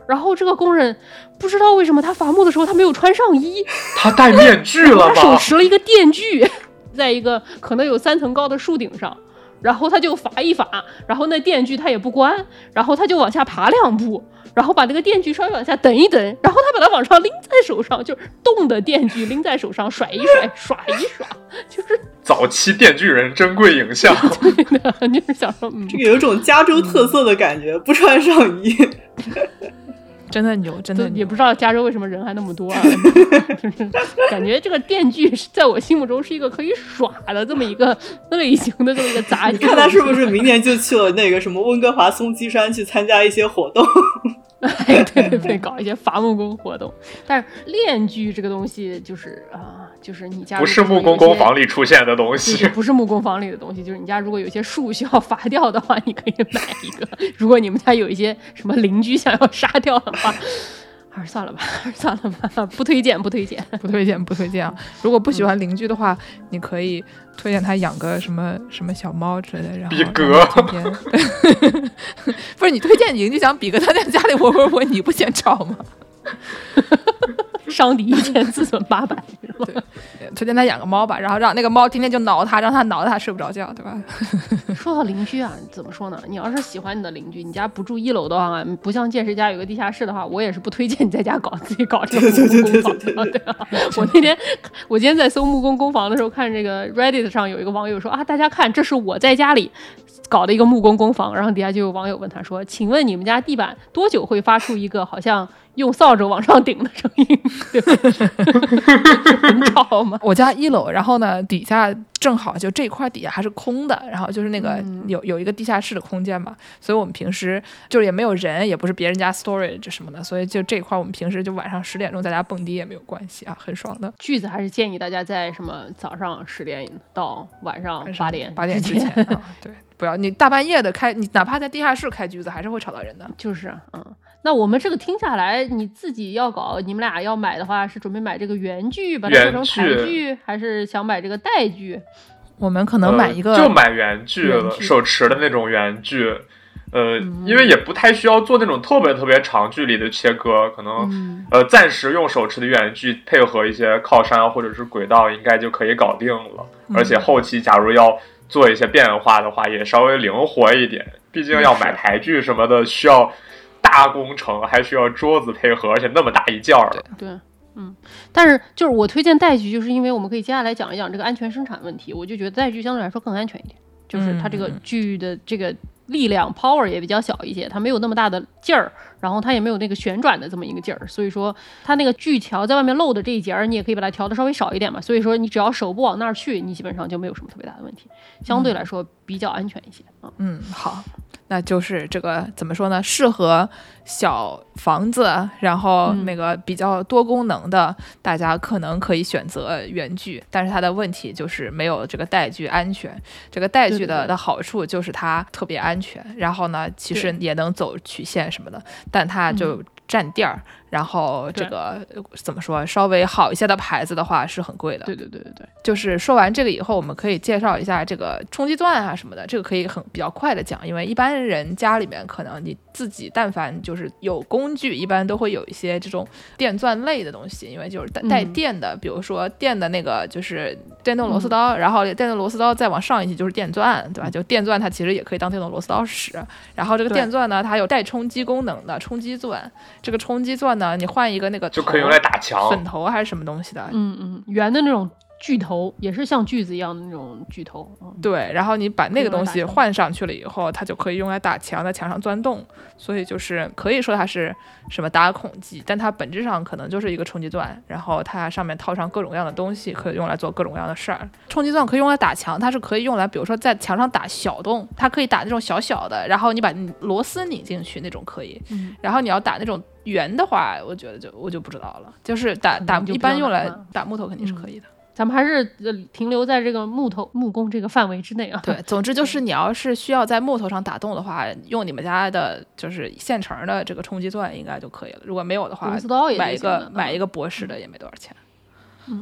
然后这个工人不知道为什么他伐木的时候他没有穿上衣，他戴面具了吗？他手持了一个电锯。在一个可能有三层高的树顶上，然后他就伐一伐，然后那电锯他也不关，然后他就往下爬两步，然后把那个电锯稍微往下等一等，然后他把它往上拎在手上，就是动的电锯拎在手上甩一甩，耍一耍，就是早期电锯人珍贵影像。对的，就是想说，这个有种加州特色的感觉，不穿上衣。真的牛，真的也不知道加州为什么人还那么多啊！就是感觉这个电锯在我心目中是一个可以耍的这么一个 类型的这么一个杂技。你看他是不是明年就去了那个什么温哥华松鸡山去参加一些活动？对对对，搞一些伐木工活动。但是链锯这个东西就是啊。就是你家不是木工工房里出现的东西，不是木工房里的东西。就是你家如果有些树需要伐掉的话，你可以买一个。如果你们家有一些什么邻居想要杀掉的话，还是算了吧，还 是算了吧，不推荐，不推荐，不推荐，不推荐啊！如果不喜欢邻居的话，你可以推荐他养个什么什么小猫之类的。然后比格，不是你推荐邻居想比格他在家里窝窝窝，你不嫌吵吗？伤敌一千，自损八百，对，推荐他养个猫吧，然后让那个猫天天就挠他，让他挠的他睡不着觉，对吧？说到邻居啊，怎么说呢？你要是喜欢你的邻居，你家不住一楼的话，不像见识家有个地下室的话，我也是不推荐你在家搞自己搞这个木工工坊的，对啊。我那天我今天在搜木工工房的时候，看这个 Reddit 上有一个网友说啊，大家看，这是我在家里搞的一个木工工房，然后底下就有网友问他说，请问你们家地板多久会发出一个好像？用扫帚往上顶的声音，很吵 吗？我家一楼，然后呢，底下正好就这块底下还是空的，然后就是那个有有一个地下室的空间嘛，所以我们平时就是也没有人，也不是别人家 storage 什么的，所以就这块我们平时就晚上十点钟在家蹦迪也没有关系啊，很爽的。句子还是建议大家在什么早上十点到晚上八点八点之前，对，不要你大半夜的开，你哪怕在地下室开句子还是会吵到人的。就是嗯。那我们这个听下来，你自己要搞，你们俩要买的话，是准备买这个原锯，把它做成台剧，还是想买这个带锯？我们可能买一个，就买原锯了，手持的那种原锯。呃，因为也不太需要做那种特别特别长距离的切割，可能呃暂时用手持的原锯配合一些靠山或者是轨道，应该就可以搞定了。而且后期假如要做一些变化的话，也稍微灵活一点。毕竟要买台剧什么的，需要。大工程还需要桌子配合，而且那么大一件儿。对，嗯，但是就是我推荐带锯，就是因为我们可以接下来讲一讲这个安全生产问题。我就觉得带锯相对来说更安全一点，就是它这个锯的这个力量 power 也比较小一些，它没有那么大的劲儿，然后它也没有那个旋转的这么一个劲儿，所以说它那个锯条在外面露的这一节儿，你也可以把它调的稍微少一点嘛。所以说你只要手不往那儿去，你基本上就没有什么特别大的问题，相对来说比较安全一些啊。嗯，好。那就是这个怎么说呢？适合小房子，然后那个比较多功能的，大家可能可以选择原锯。但是它的问题就是没有这个带锯安全。这个带锯的的好处就是它特别安全，然后呢，其实也能走曲线什么的，但它就占地儿。然后这个怎么说，稍微好一些的牌子的话是很贵的。对对对对对。就是说完这个以后，我们可以介绍一下这个冲击钻啊什么的，这个可以很比较快的讲，因为一般人家里面可能你自己但凡就是有工具，一般都会有一些这种电钻类的东西，因为就是带带电的，比如说电的那个就是电动螺丝刀，然后电动螺丝刀再往上一级就是电钻，对吧？就电钻它其实也可以当电动螺丝刀使。然后这个电钻呢，它有带冲击功能的冲击钻，这个冲击钻。呢，你换一个那个就可以用来打墙粉头还是什么东西的？嗯嗯，圆的那种。锯头也是像锯子一样的那种锯头，对，然后你把那个东西换上去了以后，它就可以用来打墙，在墙上钻洞，所以就是可以说它是什么打孔机，但它本质上可能就是一个冲击钻，然后它上面套上各种各样的东西，可以用来做各种各样的事儿。冲击钻可以用来打墙，它是可以用来，比如说在墙上打小洞，它可以打那种小小的，然后你把螺丝拧进去那种可以，然后你要打那种圆的话，我觉得就我就不知道了，就是打打一般用来打木头肯定是可以的。咱们还是停留在这个木头木工这个范围之内啊。对，总之就是你要是需要在木头上打洞的话，用你们家的就是现成的这个冲击钻应该就可以了。如果没有的话，买一个买一个博士的也没多少钱。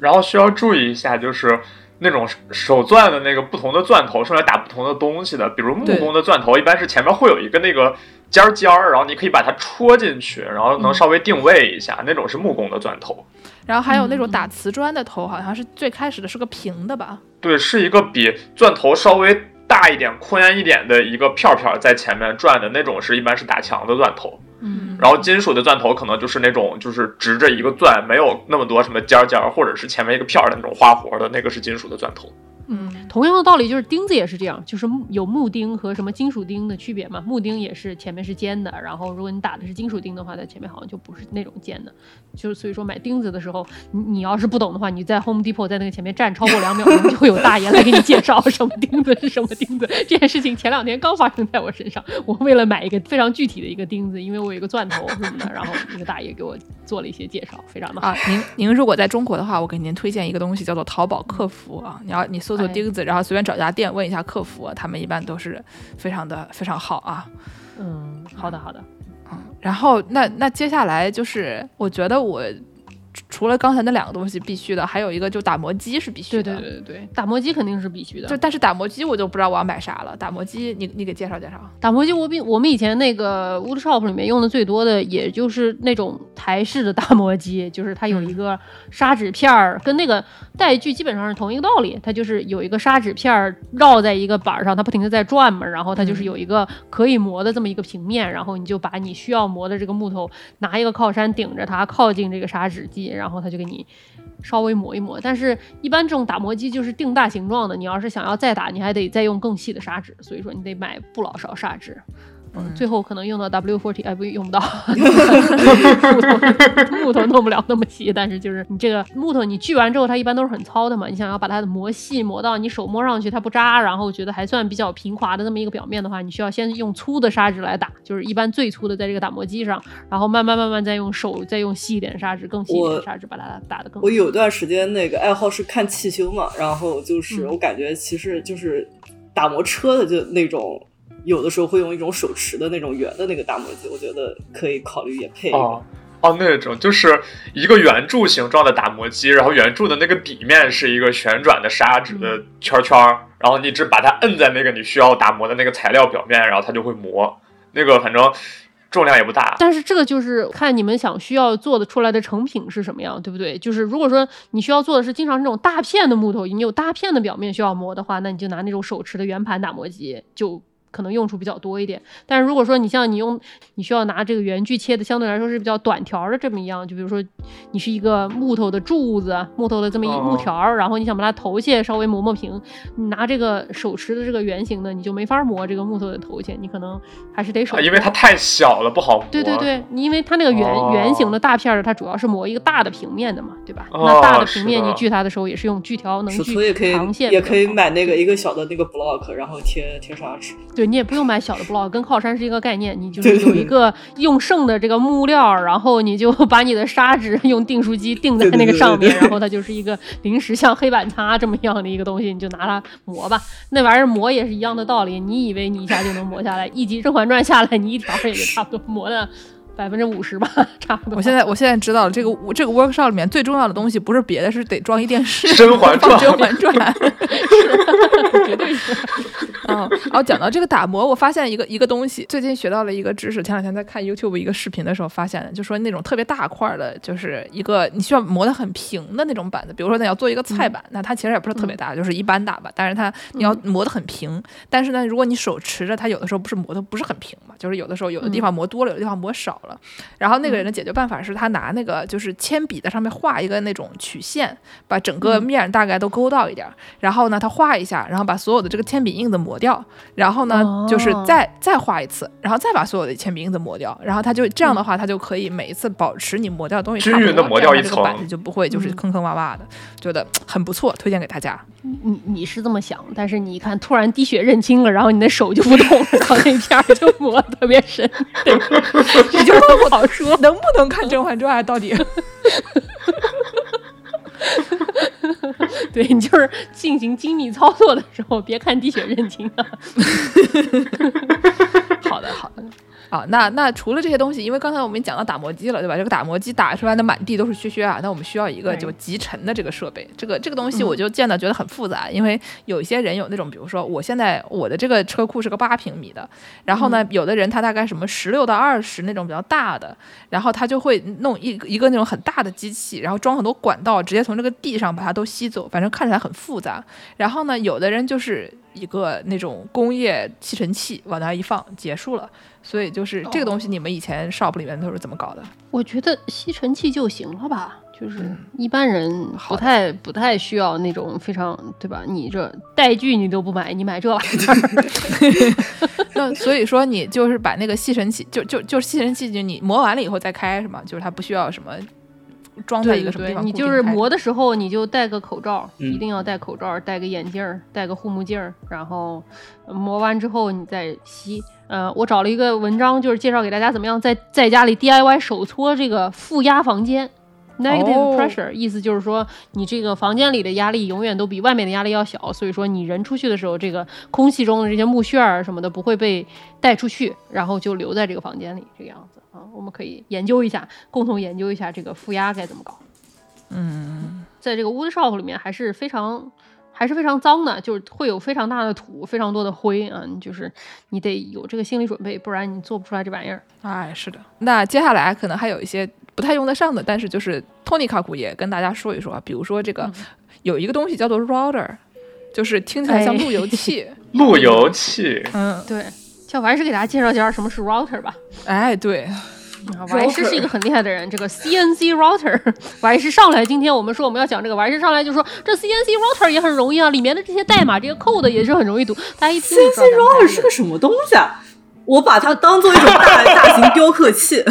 然后需要注意一下，就是那种手钻的那个不同的钻头是用来打不同的东西的。比如木工的钻头，一般是前面会有一个那个尖尖儿，然后你可以把它戳进去，然后能稍微定位一下，那种是木工的钻头。然后还有那种打瓷砖的头，好像是最开始的是个平的吧？对，是一个比钻头稍微大一点、宽一点的一个片片在前面转的那种，是一般是打墙的钻头。嗯，然后金属的钻头可能就是那种就是直着一个钻，没有那么多什么尖尖儿，或者是前面一个片儿的那种花活的那个是金属的钻头。嗯，同样的道理就是钉子也是这样，就是有木钉和什么金属钉的区别嘛。木钉也是前面是尖的，然后如果你打的是金属钉的话，在前面好像就不是那种尖的。就是所以说买钉子的时候，你你要是不懂的话，你在 Home Depot 在那个前面站超过两秒钟，就会有大爷来给你介绍什么钉子是什么钉子。这件事情前两天刚发生在我身上，我为了买一个非常具体的一个钉子，因为我有一个钻头什么的，然后那个大爷给我做了一些介绍，非常的好。您您如果在中国的话，我给您推荐一个东西，叫做淘宝客服啊。你要你搜索钉子，然后随便找家店问一下客服，他们一般都是非常的非常好啊。嗯，好的好的。嗯，然后那那接下来就是，我觉得我。除了刚才那两个东西必须的，还有一个就打磨机是必须的。对对对对打磨机肯定是必须的。就但是打磨机我就不知道我要买啥了。打磨机，你你给介绍介绍。打磨机我比我们以前那个 Wood Shop 里面用的最多的，也就是那种台式的打磨机，就是它有一个砂纸片儿，跟那个带锯基本上是同一个道理。它就是有一个砂纸片儿绕在一个板上，它不停的在转嘛，然后它就是有一个可以磨的这么一个平面，然后你就把你需要磨的这个木头拿一个靠山顶着它，靠近这个砂纸机。然后他就给你稍微磨一磨，但是一般这种打磨机就是定大形状的，你要是想要再打，你还得再用更细的砂纸，所以说你得买不老少砂纸。嗯，最后可能用到 W forty，哎，不用不到，木头木头弄不了那么细，但是就是你这个木头你锯完之后，它一般都是很糙的嘛，你想要把它磨细，磨到你手摸上去它不扎，然后觉得还算比较平滑的这么一个表面的话，你需要先用粗的砂纸来打，就是一般最粗的在这个打磨机上，然后慢慢慢慢再用手再用细一点砂纸，更细一点砂纸把它打的更。我有段时间那个爱好是看汽修嘛，然后就是我感觉其实就是打磨车的就那种。有的时候会用一种手持的那种圆的那个打磨机，我觉得可以考虑也配。哦哦，那种就是一个圆柱形状的打磨机，然后圆柱的那个底面是一个旋转的砂纸的圈圈，然后你只把它摁在那个你需要打磨的那个材料表面，然后它就会磨。那个反正重量也不大。但是这个就是看你们想需要做的出来的成品是什么样，对不对？就是如果说你需要做的是经常这种大片的木头，你有大片的表面需要磨的话，那你就拿那种手持的圆盘打磨机就。可能用处比较多一点，但是如果说你像你用，你需要拿这个圆锯切的，相对来说是比较短条的这么一样，就比如说你是一个木头的柱子，木头的这么一木条，然后你想把它头切稍微磨磨平，你拿这个手持的这个圆形的，你就没法磨这个木头的头切，你可能还是得手，因为它太小了不好磨。对对对，因为它那个圆圆形的大片的，它主要是磨一个大的平面的嘛，对吧？那大的平面你锯它的时候也是用锯条能锯长线，也可以买那个一个小的那个 block，然后贴贴砂纸。对。你也不用买小的 block，跟靠山是一个概念。你就是有一个用剩的这个木料，然后你就 把你的砂纸用订书机订在那个上面，然后它就是一个临时像黑板擦这么样的一个东西，你就拿它磨吧。那玩意儿磨也是一样的道理。你以为你一下就能磨下来？一集《甄嬛传》下来，你一条也就差不多磨的百分之五十吧，差不多。我现在我现在知道了，这个这个 workshop 里面最重要的东西不是别的，是得装一电视，《甄嬛传》，《甄嬛传》是，绝对是。嗯，然后讲到这个打磨，我发现一个一个东西，最近学到了一个知识。前两天在看 YouTube 一个视频的时候发现的，就说那种特别大块的，就是一个你需要磨得很平的那种板子，比如说你要做一个菜板，那它其实也不是特别大，就是一般大吧，但是它你要磨得很平。但是呢，如果你手持着，它有的时候不是磨得不是很平嘛，就是有的时候有的地方磨多了，有的地方磨少了。然后那个人的解决办法是他拿那个就是铅笔在上面画一个那种曲线，把整个面大概都勾到一点。然后呢，他画一下，然后把所有的这个铅笔印子磨掉。然后呢，就是再再画一次，然后再把所有的铅笔印子磨掉。然后他就这样的话，他就可以每一次保持你磨掉的东西均匀的磨掉一层，板子就不会就是坑坑洼洼的，觉得 很不错，推荐给大家。你你是这么想，但是你一看突然滴血认亲了，然后你的手就不动了，然后那片儿就磨特别深，你就不好说 能不能看《甄嬛传》啊到底。对你就是进行精密操作的时候，别看滴血认亲啊。好的，好的。啊，那那除了这些东西，因为刚才我们讲到打磨机了，对吧？这个打磨机打出来的满地都是屑屑啊，那我们需要一个就集尘的这个设备。这个这个东西我就见到觉得很复杂，因为有一些人有那种，比如说我现在我的这个车库是个八平米的，然后呢，有的人他大概什么十六到二十那种比较大的，然后他就会弄一一个那种很大的机器，然后装很多管道，直接从这个地上把它都吸走，反正看起来很复杂。然后呢，有的人就是一个那种工业吸尘器往那一放，结束了。所以就是这个东西，你们以前 shop 里面都是怎么搞的？我觉得吸尘器就行了吧，就是一般人不太不太需要那种非常对吧？你这带具你都不买，你买这玩意儿。那所以说你就是把那个吸尘器，就就就吸尘器，就你磨完了以后再开是吗？就是它不需要什么装在一个什么地方？你就是磨的时候你就戴个口罩，一定要戴口罩，戴个眼镜，戴个护目镜，然后磨完之后你再吸。呃，我找了一个文章，就是介绍给大家怎么样在在家里 DIY 手搓这个负压房间，negative pressure，意思就是说你这个房间里的压力永远都比外面的压力要小，所以说你人出去的时候，这个空气中的这些木屑儿什么的不会被带出去，然后就留在这个房间里这个样子啊。我们可以研究一下，共同研究一下这个负压该怎么搞。嗯，在这个 woodshop 里面还是非常。还是非常脏的，就是会有非常大的土，非常多的灰啊！你就是你得有这个心理准备，不然你做不出来这玩意儿。哎，是的。那接下来可能还有一些不太用得上的，但是就是托尼卡库也跟大家说一说啊，比如说这个有一个东西叫做 router，就是听起来像路由器。路由器。嗯，对。小凡是给大家介绍介绍什么是 router 吧。哎，对。王医师是一个很厉害的人，这个 CNC router，王医师上来，今天我们说我们要讲这个，王医师上来就说这 CNC router 也很容易啊，里面的这些代码，这些 code 也是很容易读。大家一听，CNC router 是个什么东西啊？我把它当做一种大 大型雕刻器，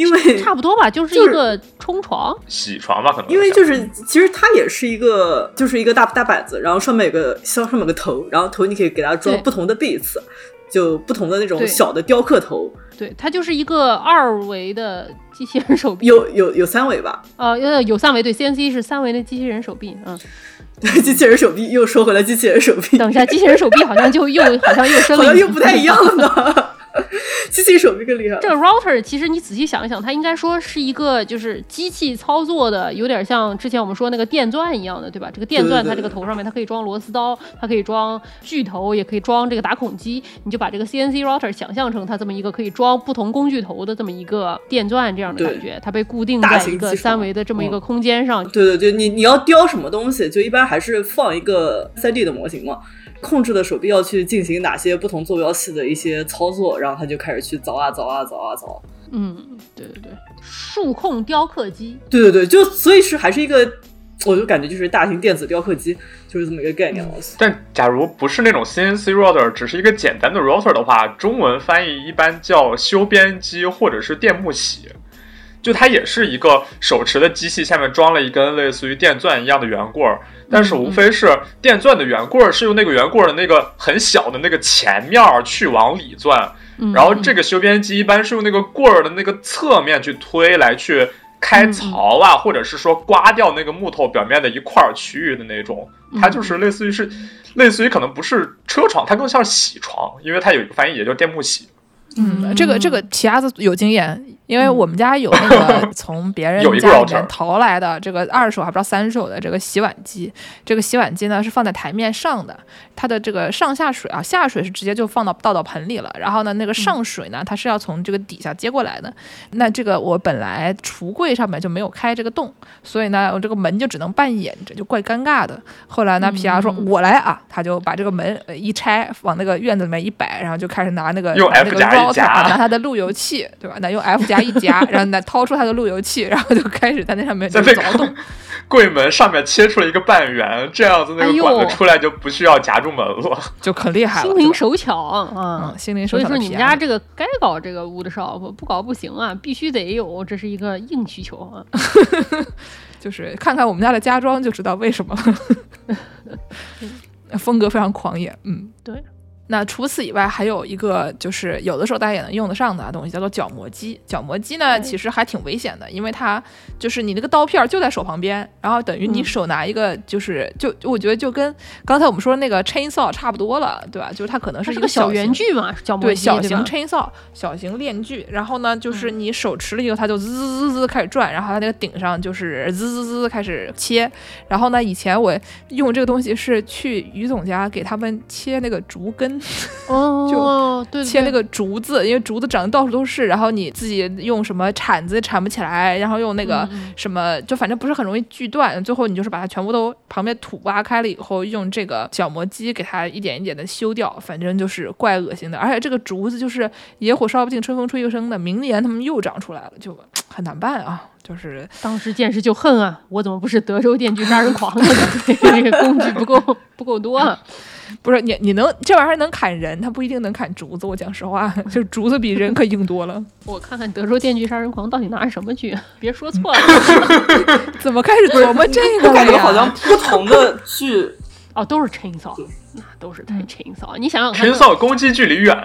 因为差不多吧，就是一个冲床、洗床吧，可能。因为就是其实它也是一个，就是一个大大板子，然后上面有个像上面有个头，然后头你可以给它装不同的 bits。就不同的那种小的雕刻头，对，它就是一个二维的机器人手臂，有有有三维吧？呃，有有三维，对，CNC 是三维的机器人手臂，嗯，对，机器人手臂又说回来，机器人手臂，等一下，机器人手臂好像就又好像又升，好像又 不太一样了呢。机器手臂更厉害。这个 router 其实你仔细想一想，它应该说是一个就是机器操作的，有点像之前我们说那个电钻一样的，对吧？这个电钻它这个头上面它可以装螺丝刀，它可以装锯头，也可以装这个打孔机。你就把这个 CNC router 想象成它这么一个可以装不同工具头的这么一个电钻这样的感觉，它被固定在一个三维的这么一个空间上。对对对，你你要雕什么东西，就一般还是放一个 3D 的模型嘛。控制的手臂要去进行哪些不同坐标系的一些操作，然后他就开始去凿啊凿啊凿啊凿。嗯，对对对，数控雕刻机。对对对，就所以是还是一个，我就感觉就是大型电子雕刻机，就是这么一个概念。但假如不是那种 CNC router，只是一个简单的 router 的话，中文翻译一般叫修边机或者是电木洗。就它也是一个手持的机器，下面装了一根类似于电钻一样的圆棍儿，但是无非是电钻的圆棍儿是用那个圆棍儿的那个很小的那个前面去往里钻，然后这个修边机一般是用那个棍儿的那个侧面去推来去开槽啊，或者是说刮掉那个木头表面的一块区域的那种，它就是类似于是类似于可能不是车床，它更像是铣床，因为它有一个翻译也叫电木铣。嗯，这个这个奇亚子有经验。因为我们家有那个 从别人家里面淘来的这个二手还不知道三手的这个洗碗机，这个洗碗机呢是放在台面上的，它的这个上下水啊，下水是直接就放到倒到盆里了，然后呢那个上水呢它是要从这个底下接过来的。那这个我本来橱柜上面就没有开这个洞，所以呢我这个门就只能半掩着，就怪尴尬的。后来呢皮亚说我来啊，他就把这个门一拆，往那个院子里面一摆，然后就开始拿那个那个 router 拿他的路由器，对吧？那用 F 夹。一夹，然后再掏出他的路由器，然后就开始在那上面就凿洞。柜门上面切出了一个半圆，这样子那个管子出来就不需要夹住门了，就可厉害了。心灵手巧嗯，心灵手巧。所以说你们家这个该搞这个 wood shop，不搞不行啊，必须得有，这是一个硬需求啊。就是看看我们家的家装就知道为什么，风格非常狂野。嗯，对。那除此以外，还有一个就是有的时候大家也能用得上的东西，叫做角磨机。角磨机呢，其实还挺危险的，因为它就是你那个刀片就在手旁边，然后等于你手拿一个，就是就我觉得就跟刚才我们说那个 chainsaw 差不多了，对吧？就是它可能是一个小圆锯嘛，角磨机对，小型 chainsaw，小型链锯。然后呢，就是你手持了以后，它就滋滋滋滋开始转，然后它那个顶上就是滋滋滋开始切。然后呢，以前我用这个东西是去于总家给他们切那个竹根。哦，就切那个竹子，因为竹子长得到处都是，然后你自己用什么铲子铲不起来，然后用那个什么，就反正不是很容易锯断。最后你就是把它全部都旁边土挖开了以后，用这个角磨机给它一点一点的修掉，反正就是怪恶心的。而且这个竹子就是野火烧不尽，春风吹又生的，明年他们又长出来了，就 很难办啊。就是当时见识就恨啊，我怎么不是德州电锯杀人狂呢？这个工具不够不够多。啊。不是你，你能这玩意儿能砍人，它不一定能砍竹子。我讲实话，就竹子比人可硬多了。我看看德州电锯杀人狂到底拿什么锯？别说错了，怎么开始琢磨这个了感觉好像不同的锯哦，都是 chainsaw，那都是太 chainsaw。你想想看，chainsaw 攻击距离远。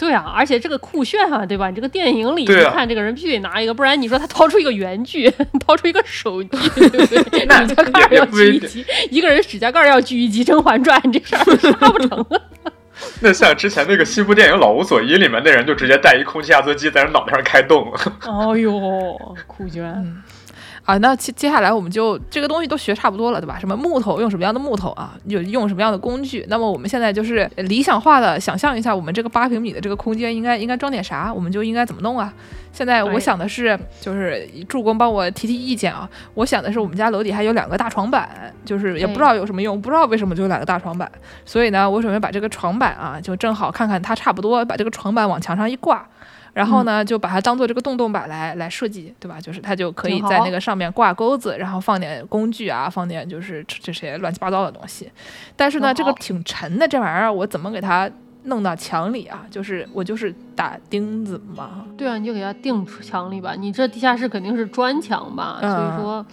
对啊，而且这个酷炫啊，对吧？你这个电影里你看这个人必须得拿一个，不然你说他掏出一个圆锯，掏出一个手机，对不对？指甲盖要锯一击，一个人指甲盖要锯一击，《甄嬛传》这事儿 杀不成。那像之前那个西部电影《老无所依》里面那人，就直接带一空气压缩机在人脑袋上开动了。哦呦，酷炫！啊，那接接下来我们就这个东西都学差不多了，对吧？什么木头用什么样的木头啊？就用什么样的工具？那么我们现在就是理想化的想象一下，我们这个八平米的这个空间应该应该装点啥？我们就应该怎么弄啊？现在我想的是，就是助攻帮我提提意见啊。我想的是，我们家楼底还有两个大床板，就是也不知道有什么用，不知道为什么就有两个大床板。所以呢，我准备把这个床板啊，就正好看看它差不多，把这个床板往墙上一挂。然后呢，就把它当做这个洞洞板来来设计，对吧？就是它就可以在那个上面挂钩子，然后放点工具啊，放点就是这些乱七八糟的东西。但是呢，这个挺沉的，这玩意儿我怎么给它弄到墙里啊？就是我就是打钉子嘛。对啊，你就给它钉墙里吧。你这地下室肯定是砖墙吧？所以说。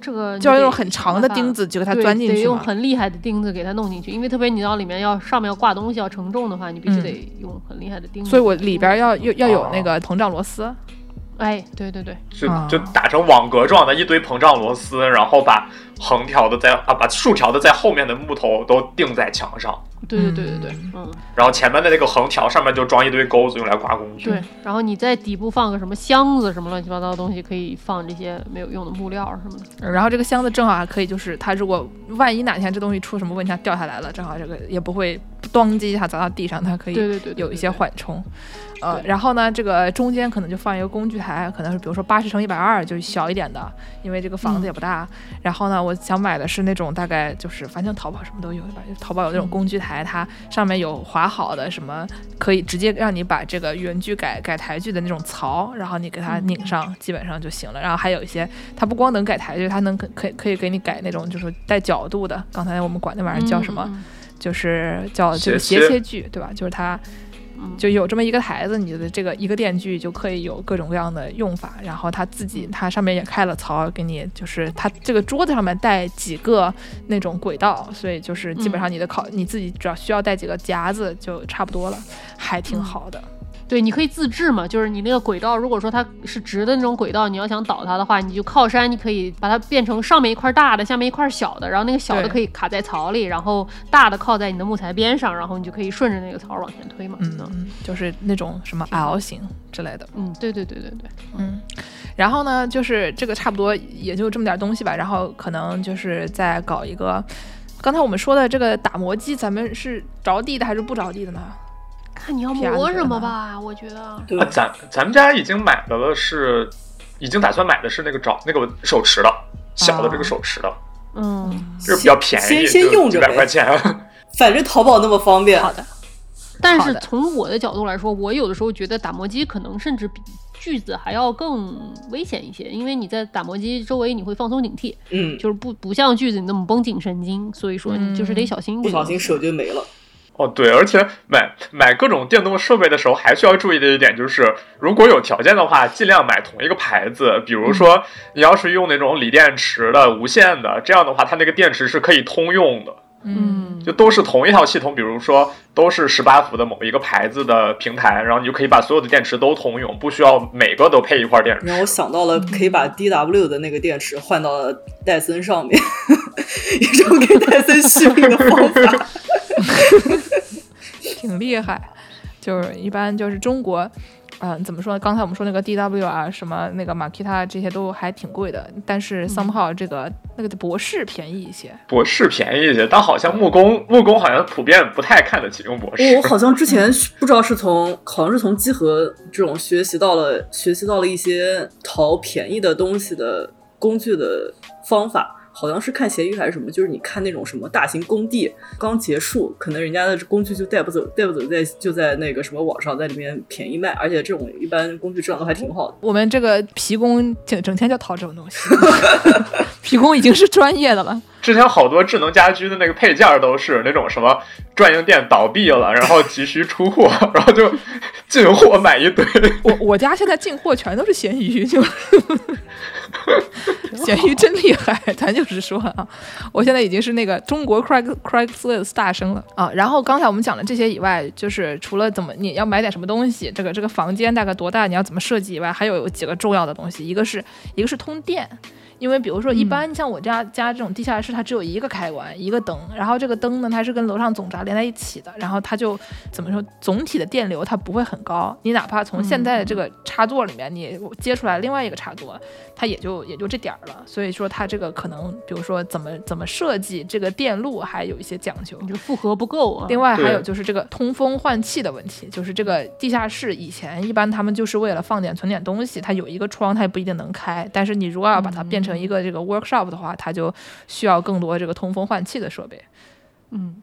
这个就要用很长的钉子就给它钻进去，得用很厉害的钉子给它弄进去，因为特别你到里面要上面要挂东西要承重的话，你必须得用很厉害的钉子。所以我里边要要要有那个膨胀螺丝。哎，对对对，就就打成网格状的一堆膨胀螺丝，然后把横条的在啊，把竖条的在后面的木头都钉在墙上。对对对对对，嗯。然后前面的那个横条上面就装一堆钩子，用来挂工具。对，然后你在底部放个什么箱子，什么乱七八糟的东西，可以放这些没有用的木料什么的。然后这个箱子正好还可以，就是它如果万一哪天这东西出什么问题，它掉下来了，正好这个也不会咣叽一下砸到地上，它可以有一些缓冲。呃，然后呢，这个中间可能就放一个工具台，可能是比如说八十乘一百二，就小一点的，因为这个房子也不大。然后呢，我想买的是那种大概就是，反正淘宝什么都有吧，淘宝有那种工具台，它上面有划好的什么，可以直接让你把这个原锯改改台锯的那种槽，然后你给它拧上，基本上就行了。然后还有一些，它不光能改台锯，它能可可以可以给你改那种就是带角度的。刚才我们管那玩意儿叫什么？就是叫就是斜切锯，对吧？就是它。就有这么一个台子，你的这个一个电锯就可以有各种各样的用法。然后它自己，它上面也开了槽，给你就是它这个桌子上面带几个那种轨道，所以就是基本上你的烤你自己只要需要带几个夹子就差不多了，还挺好的。对，你可以自制嘛，就是你那个轨道，如果说它是直的那种轨道，你要想倒它的话，你就靠山，你可以把它变成上面一块大的，下面一块小的，然后那个小的可以卡在槽里，然后大的靠在你的木材边上，然后你就可以顺着那个槽往前推嘛。嗯，就是那种什么 L 型之类的。嗯，对对对对对，嗯。然后呢，就是这个差不多也就这么点东西吧，然后可能就是再搞一个，刚才我们说的这个打磨机，咱们是着地的还是不着地的呢？看你要磨什么吧，我觉得。啊，咱咱们家已经买的了，是已经打算买的是那个找那个手持的小的这个手持的，嗯，就是比较便宜，先先用着几百块钱，反正淘宝那么方便。好的，但是从我的角度来说，我有的时候觉得打磨机可能甚至比锯子还要更危险一些，因为你在打磨机周围你会放松警惕，嗯，就是不不像锯子你那么绷紧神经，所以说你就是得小心，不小心手就没了。哦，对，而且买买各种电动设备的时候，还需要注意的一点就是，如果有条件的话，尽量买同一个牌子。比如说，你要是用那种锂电池的、无线的，这样的话，它那个电池是可以通用的。嗯，就都是同一套系统，比如说都是十八伏的某一个牌子的平台，然后你就可以把所有的电池都通用，不需要每个都配一块电池。让我想到了可以把 DW 的那个电池换到戴森上面，一种给戴森续命的方法。挺厉害，就是一般就是中国，嗯，怎么说呢？刚才我们说那个 DW 啊，什么那个马 k 塔这些都还挺贵的，但是 somehow 这个那个博士便宜一些，博士便宜一些，但好像木工木工好像普遍不太看得起用博士。我 好像之前不知道是从好像是从集合这种学习到了学习到了一些淘便宜的东西的工具的方法。好像是看闲鱼还是什么，就是你看那种什么大型工地刚结束，可能人家的工具就带不走，带不走在就在那个什么网上在里面便宜卖，而且这种一般工具质量都还挺好的。我们这个皮工整整天就淘这种东西，皮工已经是专业的了。之前好多智能家居的那个配件都是那种什么转营店倒闭了，然后急需出货，然后就进货买一堆。我我家现在进货全都是闲鱼，就。咸鱼真厉害，咱就是说啊，我现在已经是那个中国 Craig Craigslist 大生了啊。然后刚才我们讲了这些以外，就是除了怎么你要买点什么东西，这个这个房间大概多大，你要怎么设计以外，还有几个重要的东西，一个是一个是通电。因为比如说，一般像我家家这种地下室，它只有一个开关，一个灯，然后这个灯呢，它是跟楼上总闸连在一起的，然后它就怎么说，总体的电流它不会很高。你哪怕从现在的这个插座里面你接出来另外一个插座，它也就也就这点儿了。所以说它这个可能，比如说怎么怎么设计这个电路还有一些讲究，就负荷不够啊。另外还有就是这个通风换气的问题，就是这个地下室以前一般他们就是为了放点存点东西，它有一个窗它也不一定能开，但是你如果要把它变成一个这个 workshop 的话，它就需要更多这个通风换气的设备。嗯，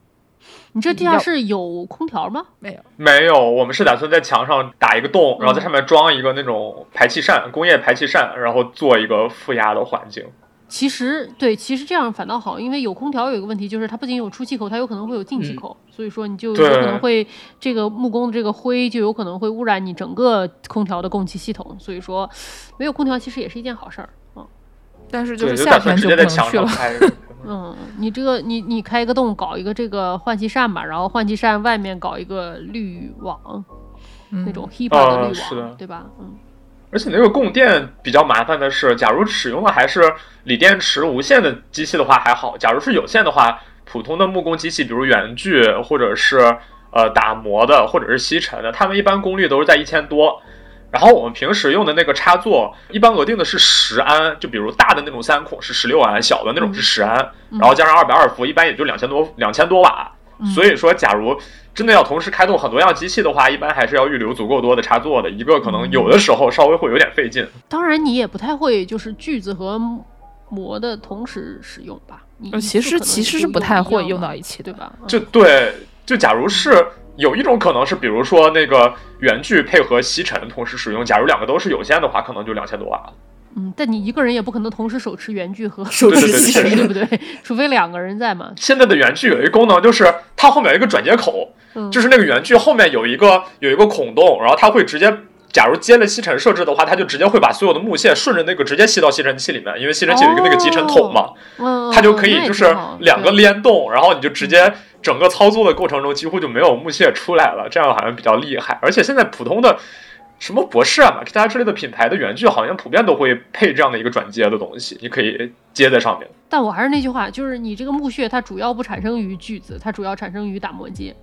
你这地下室有空调吗？没有，没有。我们是打算在墙上打一个洞，然后在上面装一个那种排气扇，工业排气扇，然后做一个负压的环境。其实对，其实这样反倒好，因为有空调有一个问题，就是它不仅有出气口，它有可能会有进气口，所以说你就有可能会这个木工的这个灰就有可能会污染你整个空调的供气系统。所以说没有空调其实也是一件好事儿。但是就是夏天就不能去了。嗯，你这个你你开一个洞，搞一个这个换气扇吧，然后换气扇外面搞一个滤网，那种 HEPA 的滤网，对吧？嗯。而且那个供电比较麻烦的是，假如使用的还是锂电池无线的机器的话还好，假如是有线的话，普通的木工机器，比如圆锯或者是呃打磨的或者是吸尘的，他们一般功率都是在一千多。然后我们平时用的那个插座，一般额定的是十安，就比如大的那种三孔是十六安，小的那种是十安，然后加上二百二伏，一般也就两千多两千多瓦。所以说，假如真的要同时开动很多样机器的话，一般还是要预留足够多的插座的。一个可能有的时候稍微会有点费劲。当然，你也不太会就是锯子和磨的同时使用吧？其实其实是不太会用到一起，对吧？就对，就假如是。有一种可能是，比如说那个圆锯配合吸尘同时使用。假如两个都是有线的话，可能就两千多瓦了。嗯，但你一个人也不可能同时手持圆锯和手持吸尘，对不对？除非两个人在嘛。现在的圆锯有一个功能，就是它后面有一个转接口，就是那个圆锯后面有一个有一个孔洞，然后它会直接假如接了吸尘设置的话，它就直接会把所有的木屑顺着那个直接吸到吸尘器里面，因为吸尘器有一个那个集尘筒嘛，嗯，它就可以就是两个联动，然后你就直接整个操作的过程中几乎就没有木屑出来了，这样好像比较厉害。而且现在普通的什么博士啊、马吉达之类的品牌的原具，好像普遍都会配这样的一个转接的东西，你可以接在上面。但我还是那句话，就是你这个木屑它主要不产生于锯子，它主要产生于打磨机。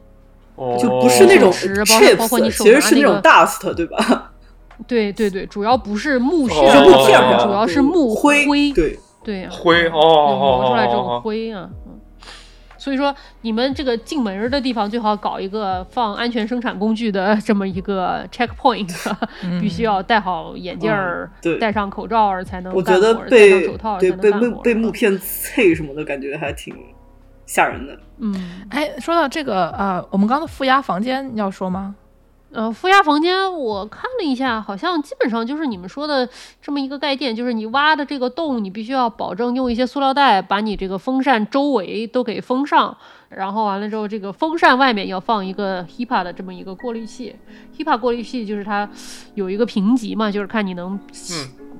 哦，就不是那种手持包括包括你 chips，手其实是那种 dust，对吧？对对对，主要不是木屑，哦木片主要是木灰，灰。对，对呀、灰哦就磨出来这哦种灰啊。嗯，所以说你们这个进门的地方最好搞一个放安全生产工具的这么一个 checkpoint，必须要戴好眼镜儿、嗯对戴上口罩才能我干活，觉得戴上被手套才能对被干活。木被木片刺什么的感觉还挺吓人的。嗯，哎，说到这个呃，我们刚刚的负压房间要说吗？呃，负压房间我看了一下，好像基本上就是你们说的这么一个概念，就是你挖的这个洞，你必须要保证用一些塑料袋把你这个风扇周围都给封上，然后完了之后，这个风扇外面要放一个 HEPA 的这么一个过滤器。HEPA 过滤器就是它有一个评级嘛，就是看你能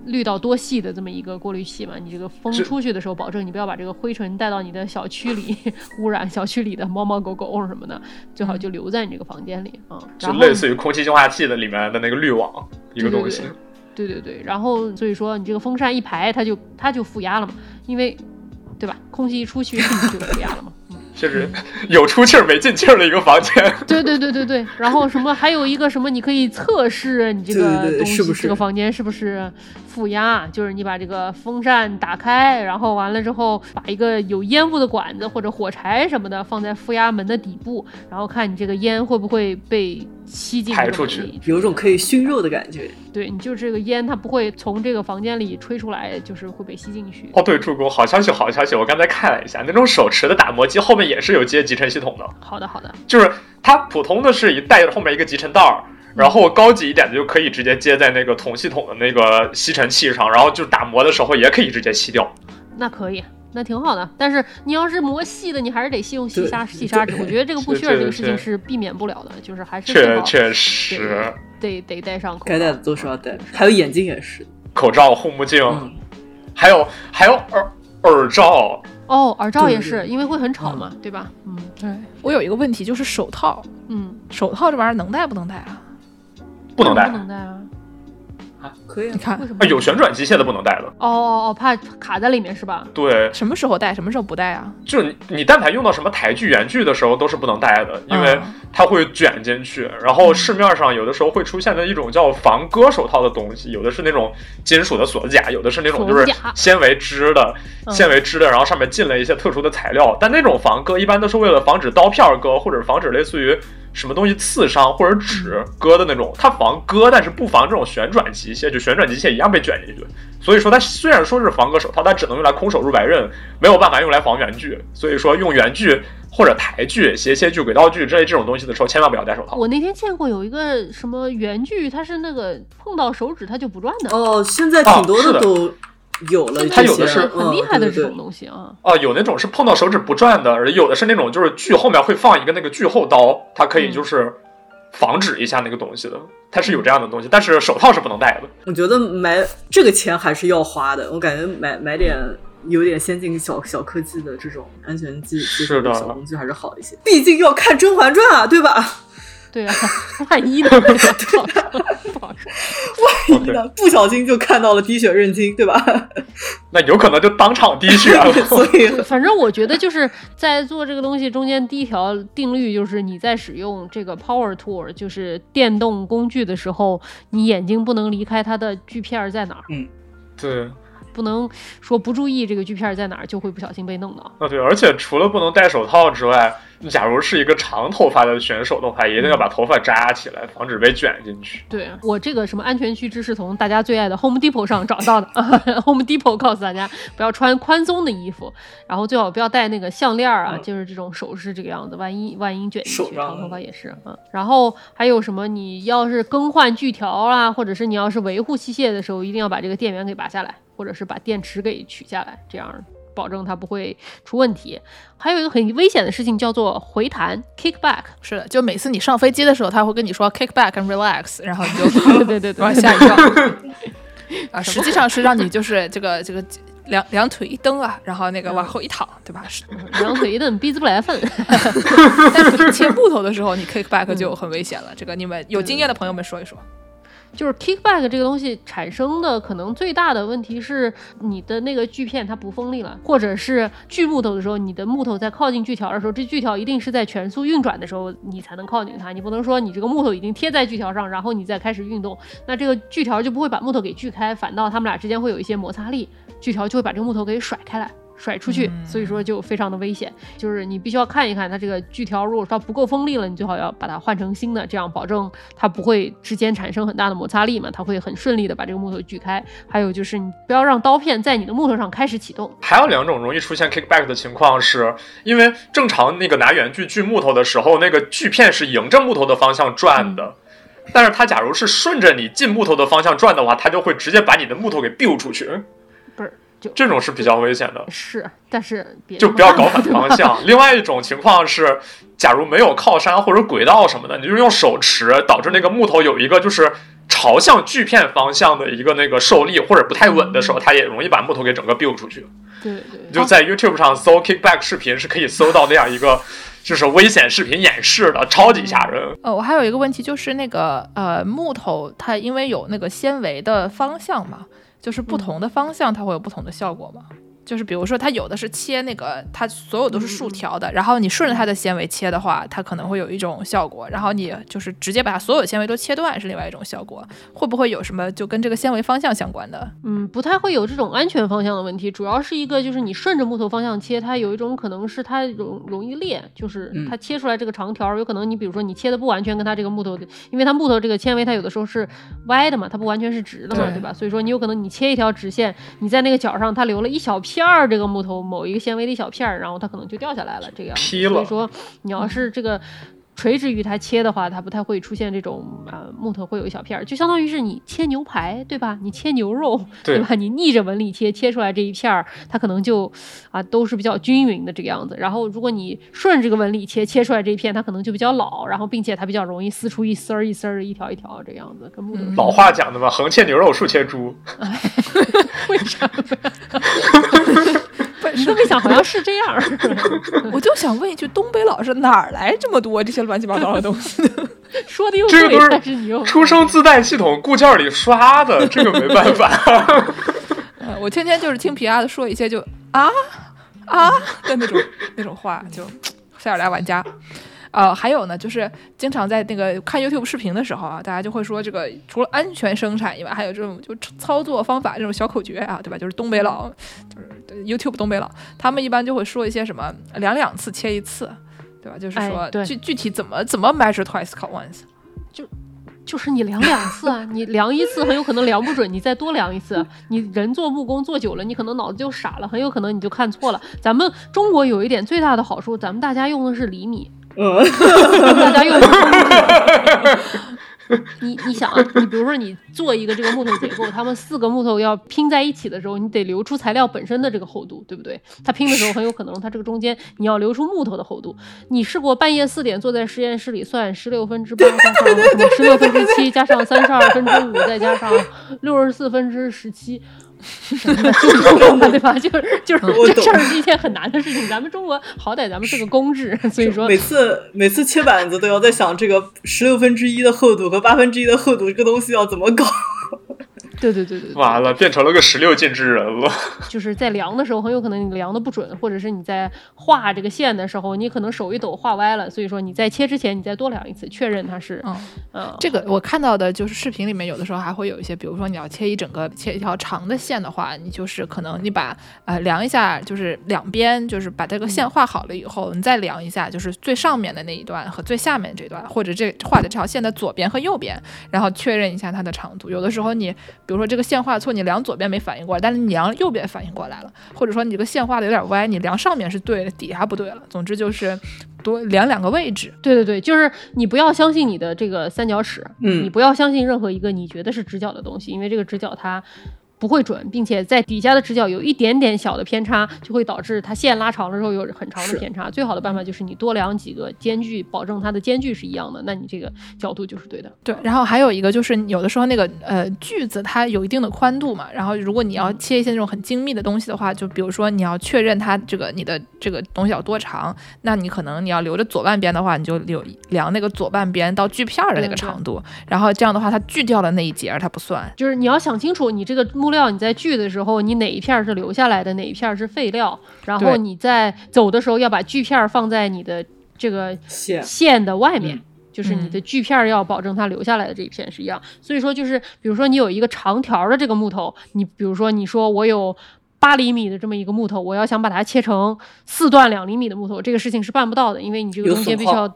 滤到多细的这么一个过滤器嘛。你这个风出去的时候，保证你不要把这个灰尘带到你的小区里，污染小区里的猫猫狗狗什么的，最好就留在你这个房间里啊。就类似于空气净化器的里面的那个滤网一个东西。对对对，然后所以说你这个风扇一排，它就它就负压了嘛，因为对吧？空气一出去，你就负压了嘛。嗯，就是 有出气儿没进气儿的一个房间。对对对对对，然后什么还有一个什么，你可以测试你这个对对对东西是不是这个房间是不是负压，就是你把这个风扇打开，然后完了之后把一个有烟雾的管子或者火柴什么的放在负压门的底部，然后看你这个烟会不会被吸进这个排出去有种可以熏肉的感觉。对你就这个烟，它不会从这个房间里吹出来，就是会被吸进去。哦，对，助攻，好消息，好消息！我刚才看了一下，那种手持的打磨机后面也是有接集成系统的，好的，好的，就是它普通的是一带着后面一个集成袋儿，然后高级一点的就可以直接接在那个同系统的那个吸尘器上，然后就打磨的时候也可以直接吸掉。那可以，那挺好的。但是你要是磨细的，你还是得细用细砂细砂纸。我觉得这个不是屑这个事情是是避免不了的，就是还是确确实，得得戴上口罩。该戴的都是要戴，还有眼镜也是。口罩、护目镜，嗯，还有还有耳耳罩，哦，耳罩也是，因为会很吵嘛，对吧？嗯对我有一个问题，就是手套，嗯，手套这玩意儿能戴不能戴啊？不能戴不，能戴啊？可以啊你。看为什么啊，？有旋转机械的不能戴的。哦哦哦，怕卡在里面是吧？对，什么时候戴，什么时候不戴啊？就是你你但凡用到什么台剧、原剧的时候都是不能戴的，因为嗯它会卷进去。然后市面上有的时候会出现的一种叫防割手套的东西，有的是那种金属的锁子甲，有的是那种就是纤维织的、嗯纤维织的，然后上面进了一些特殊的材料。但那种防割一般都是为了防止刀片割，或者防止类似于什么东西刺伤或者纸割的那种。它防割，但是不防这种旋转机械，就旋转机械一样被卷进去。所以说它虽然说是防割手套，但只能用来空手入白刃，没有办法用来防圆锯。所以说用圆锯或者台锯、斜切锯、轨道锯之类这种东西的时候，千万不要戴手套。我那天见过有一个什么圆锯，它是那个碰到手指它就不转的，哦，现在挺多的都有了，它有的是很厉害的这种东西啊。啊，有那种是碰到手指不转的，而有的是那种就是锯后面会放一个那个锯后刀，它可以就是防止一下那个东西的，它是有这样的东西，但是手套是不能戴的。我觉得买这个钱还是要花的，我感觉买买点有点先进小小科技的这种安全技是的小工具还是好一些，毕竟要看《甄嬛传》啊，对吧？对啊，万 一呢？不小心就看到了滴血认亲，对吧？那有可能就当场滴血了。所以反正我觉得就是在做这个东西中间，第一条定律就是你在使用这个 power tool，就是电动工具的时候，你眼睛不能离开它的锯片儿在哪儿，嗯对，不能说不注意这个锯片儿在哪儿，就会不小心被弄到。啊对，而且除了不能戴手套之外，假如是一个长头发的选手的话，一定要把头发扎起来，防止被卷进去。对我这个什么安全须知是从大家最爱的 Home Depot 上找到的啊，Home Depot 告诉大家不要穿宽松的衣服，然后最好不要戴那个项链儿啊，嗯就是这种首饰这个样子，万一万一卷进去，长头发也是啊。然后还有什么，你要是更换锯条啊，或者是你要是维护器械的时候，一定要把这个电源给拔下来，或者是把电池给取下来，这样保证它不会出问题。还有一个很危险的事情叫做回弹 （kickback）。是的，就每次你上飞机的时候，他会跟你说 “kickback and relax”，然后你就 对对对对，吓一跳。啊，实际上是让你就是这个这个两两腿一蹬啊，然后那个往后一躺，对吧？是 两腿一蹬，鼻子不来粪。但是切木头的时候，你 kickback 就很危险了。这个你们有经验的朋友们说一说。就是 kickback 这个东西产生的可能最大的问题是你的那个锯片它不锋利了，或者是锯木头的时候，你的木头在靠近锯条的时候，这锯条一定是在全速运转的时候你才能靠近它，你不能说你这个木头已经贴在锯条上，然后你再开始运动，那这个锯条就不会把木头给锯开，反倒它们俩之间会有一些摩擦力，锯条就会把这个木头给甩开来。甩出去，所以说就非常的危险。就是你必须要看一看它这个锯条，如果它不够锋利了，你最好要把它换成新的，这样保证它不会之间产生很大的摩擦力嘛，它会很顺利的把这个木头锯开。还有就是你不要让刀片在你的木头上开始启动。还有两种容易出现 kickback 的情况，是因为正常那个拿圆锯锯木头的时候，那个锯片是迎着木头的方向转的，但是它假如是顺着你进木头的方向转的话，它就会直接把你的木头给 biu 出去。不是。这种是比较危险的，是，但是就不要搞反方向。另外一种情况是，假如没有靠山或者轨道什么的，你就用手持，导致那个木头有一个就是朝向锯片方向的一个那个受力或者不太稳的时候，它也容易把木头给整个 build 出去。对对，你就在 YouTube 上搜 kickback 视频，是可以搜到那样一个就是危险视频演示的，超级吓人。呃，我还有一个问题就是那个呃木头它因为有那个纤维的方向嘛。就是不同的方向，它会有不同的效果吗？就是比如说，它有的是切那个，它所有都是竖条的，然后你顺着它的纤维切的话，它可能会有一种效果。然后你就是直接把它所有纤维都切断，是另外一种效果。会不会有什么就跟这个纤维方向相关的？嗯，不太会有这种安全方向的问题。主要是一个就是你顺着木头方向切，它有一种可能是它容容易裂，就是它切出来这个长条，有可能你比如说你切的不完全跟它这个木头，因为它木头这个纤维它有的时候是歪的嘛，它不完全是直的嘛，对吧？所以说你有可能你切一条直线，你在那个角上它留了一小片儿这个。木头某一个纤维的一小片儿，然后它可能就掉下来了，这个。所以说，你要是这个垂直于它切的话，它不太会出现这种啊木头会有一小片儿，就相当于是你切牛排，对吧？你切牛肉，对吧？你逆着纹理切，切出来这一片儿，它可能就啊都是比较均匀的这个样子。然后如果你顺这个纹理切，切出来这一片，它可能就比较老，然后并且它比较容易撕出一丝儿一丝儿、一条一条这个样子，跟木头。老话讲的嘛，横切牛肉，竖切猪。为啥？你都没想，好像是这样。我就想问一句，东北老师哪儿来这么多这些乱七八糟的东西？说的又对，但是你又出生自带系统固件里刷的，这个没办法。我天天就是听皮亚的说一些就啊啊的那种那种话，就塞尔达玩家。呃，还有呢，就是经常在那个看 YouTube 视频的时候啊，大家就会说这个除了安全生产以外，还有这种就操作方法这种小口诀啊，对吧？就是东北佬，就是 YouTube 东北佬，他们一般就会说一些什么量两次切一次，对吧？就是说具具体怎么怎么 measure twice cut once，就就是你量两次啊，你量一次很有可能量不准，你再多量一次，你人做木工做久了，你可能脑子就傻了，很有可能你就看错了。咱们中国有一点最大的好处，咱们大家用的是厘米。嗯，大家用 你你想啊，你比如说你做一个这个木头结构，他们四个木头要拼在一起的时候，你得留出材料本身的这个厚度，对不对？它拼的时候很有可能它这个中间你要留出木头的厚度。你试过半夜四点坐在实验室里算十六分之八加上十六分之七加上三十二分之五再加上六十四分之十七？对吧？就是就是这事儿是一件很难的事情。咱们中国好歹咱们是个公制，所以说每次每次切板子都要在想这个十六分之一的厚度和八分之一的厚度这个东西要怎么搞。对对对对，完了，变成了个十六进制人了。就是在量的时候，很有可能你量的不准，或者是你在画这个线的时候，你可能手一抖画歪了。所以说你在切之前，你再多量一次，确认它是。嗯嗯，这个我看到的就是视频里面有的时候还会有一些，比如说你要切一整个切一条长的线的话，你就是可能你把呃量一下，就是两边就是把这个线画好了以后，你再量一下，就是最上面的那一段和最下面这段，或者这画的这条线的左边和右边，然后确认一下它的长度。有的时候你。比如说这个线画错，你量左边没反应过来，但是你量右边反应过来了，或者说你这个线画的有点歪，你量上面是对的，底下不对了。总之就是多量两个位置。对对对，就是你不要相信你的这个三角尺，嗯，你不要相信任何一个你觉得是直角的东西，因为这个直角它不会准，并且在底下的直角有一点点小的偏差，就会导致它线拉长了之后有很长的偏差。最好的办法就是你多量几个间距，保证它的间距是一样的，那你这个角度就是对的。对，然后还有一个就是有的时候那个呃锯子它有一定的宽度嘛，然后如果你要切一些那种很精密的东西的话，就比如说你要确认它这个你的这个东西有多长，那你可能你要留着左半边的话，你就留量那个左半边到锯片的那个长度，然后这样的话它锯掉的那一截它不算。就是你要想清楚，你这个木料你在锯的时候，你哪一片是留下来的，哪一片是废料，然后你在走的时候要把锯片放在你的这个线线的外面，就是你的锯片要保证它留下来的这一片是一样。所以说，就是比如说你有一个长条的这个木头，你比如说你说我有八厘米的这么一个木头，我要想把它切成四段两厘米的木头，这个事情是办不到的，因为你这个中间必须要。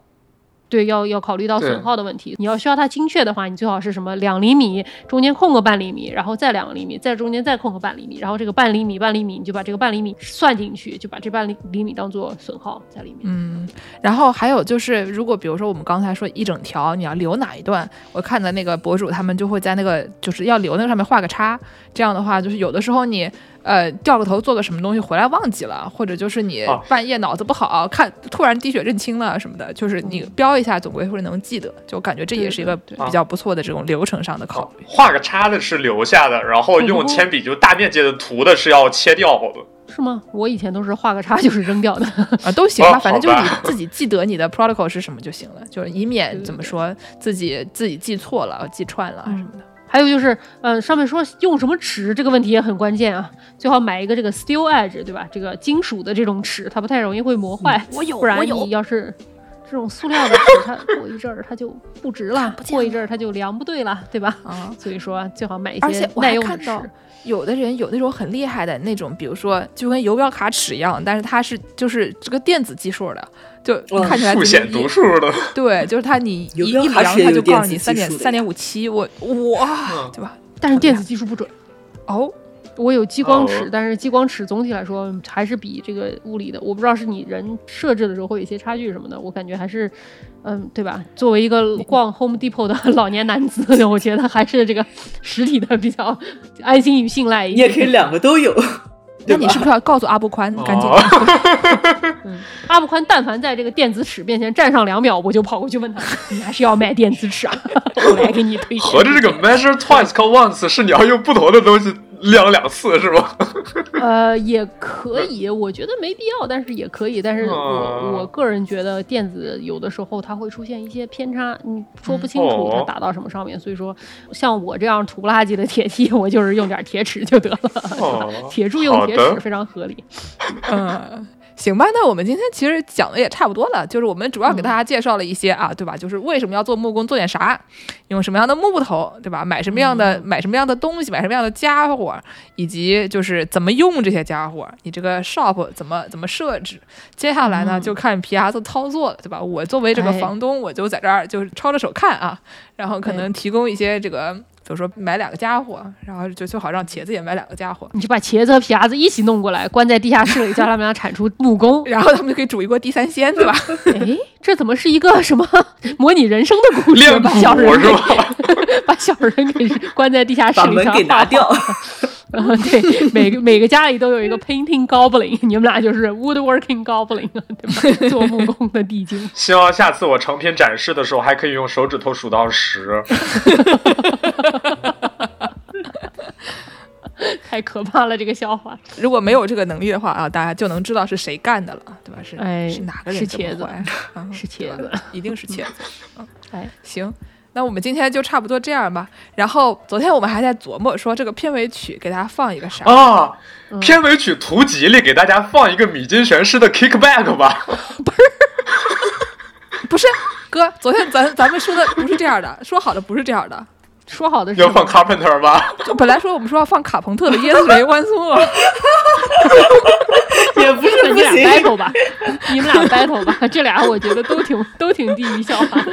对，要要考虑到损耗的问题。你要需要它精确的话，你最好是什么两厘米中间空个半厘米，然后再两个厘米，再中间再空个半厘米，然后这个半厘米半厘米你就把这个半厘米算进去，就把这半厘厘米当做损耗在里面。嗯，然后还有就是，如果比如说我们刚才说一整条，你要留哪一段？我看的那个博主他们就会在那个就是要留那个上面画个叉，这样的话就是有的时候你。呃，掉个头做个什么东西回来忘记了，或者就是你半夜脑子不好，看突然滴血认亲了什么的，就是你标一下，总归会能记得。就感觉这也是一个比较不错的这种流程上的考虑。画个叉的是留下的，然后用铅笔就大面积的涂的是要切掉的。是吗？我以前都是画个叉就是扔掉的 啊，都行吧，反正就是你自己记得你的 protocol 是什么就行了，就是以免怎么说自己自己记错了、记串了什么的。还有就是，呃，上面说用什么尺这个问题也很关键啊，最好买一个这个 steel edge，对吧？这个金属的这种尺，它不太容易会磨坏。我有，不然你要是这种塑料的尺，它 过一阵儿它就不直了，过一阵儿它就量不对了，对吧？啊，所以说最好买一些耐用的尺。有的人有那种很厉害的那种，比如说就跟游标卡尺一样，但是它是就是这个电子计数的。就看起来复显读数的，对，就是它，你一一量，它就告诉你三点三点五七，我哇，对吧？但是电子技术不准哦。我有激光尺，但是激光尺总体来说还是比这个物理的，我不知道是你人设置的时候会有一些差距什么的，我感觉还是，嗯，对吧？作为一个逛 Home Depot 的老年男子，我觉得还是这个实体的比较安心与信赖。你也可以两个都有。那你是不是要告诉阿布宽赶紧？阿布宽但凡在这个电子尺面前站上两秒，我就跑过去问他：“你还是要卖电子尺啊？” 我来给你推荐。合着这个 measure twice, call once 是你要用不同的东西。量两次是吧？呃，也可以，我觉得没必要，但是也可以。但是我我个人觉得电子有的时候它会出现一些偏差，你说不清楚它打到什么上面。所以说，像我这样土不拉几的铁器，我就是用点铁尺就得了。铁柱用铁尺非常合理。嗯。行吧，那我们今天其实讲的也差不多了，就是我们主要给大家介绍了一些啊，对吧？就是为什么要做木工，做点啥，用什么样的木头，对吧？买什么样的买什么样的东西，买什么样的家伙，以及就是怎么用这些家伙，你这个 shop 怎么怎么设置。接下来呢，就看皮亚子操作了，对吧？我作为这个房东，我就在这儿就是抄着手看啊，然后可能提供一些这个。比如说买两个家伙，然后就最好让茄子也买两个家伙，你就把茄子和皮牙子一起弄过来，关在地下室里，叫他们俩产出木工，然后他们就可以煮一锅地三鲜，对吧？哎，这怎么是一个什么模拟人生的故事？把小人是吧？把小人给关在地下室里，把门给拿掉。对，每个每个家里都有一个 painting goblin，你们俩就是 woodworking goblin，对吧？做木工的地精。希望下次我成品展示的时候，还可以用手指头数到十。太可怕了，这个笑话。如果没有这个能力的话啊，大家就能知道是谁干的了，对吧？是哎，是哪个人？是茄子，是茄子，一定是茄子。嗯，哎，行。那我们今天就差不多这样吧。然后昨天我们还在琢磨说，这个片尾曲给大家放一个啥啊？片尾曲图集里给大家放一个米津玄师的 Kickback 吧。不是，不是哥，昨天咱咱们说的不是这样的，说好的不是这样的，说好的要放 Carpenter 吧？本来说我们说要放卡朋特的 Yesterday Once More。也不是你俩 battle 吧？你们俩 battle 吧？这俩我觉得都挺都挺地狱笑话。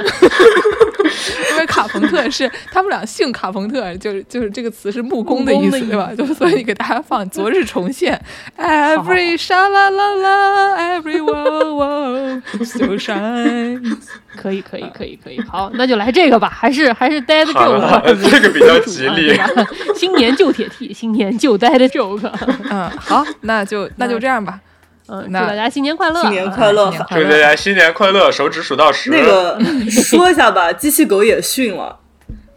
因为卡朋特是他们俩姓卡朋特，就是就是这个词是木工的意思，对吧？就所以给大家放《昨日重现 》，Every 沙啦啦啦，Every wow wow so shine。可以可以可以可以，好，那就来这个吧，还是还是 Dead Joke，这个比较吉利。新年旧铁 T，新年旧 Dead Joke。嗯，好，那就那就这样吧。嗯，祝大家新年快乐！新年快乐！祝大家新年快乐！手指数到十。那个说一下吧，机器狗也训了，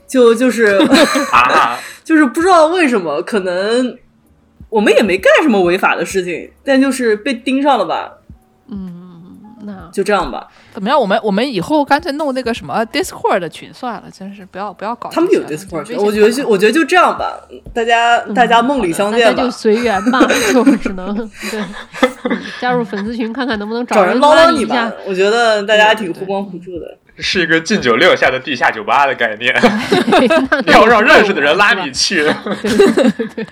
就就是啊，就是不知道为什么，可能我们也没干什么违法的事情，但就是被盯上了吧。嗯，那就这样吧。怎么样？我们我们以后干脆弄那个什么 Discord 的群算了，真是不要不要搞。他们有 Discord 群，我觉得就我觉得就这样吧，大家大家梦里相见吧，就随缘吧，就只能对加入粉丝群看看能不能找人捞捞你吧。我觉得大家挺互帮互助的，是一个禁酒令下的地下酒吧的概念，要让认识的人拉你去，对对对，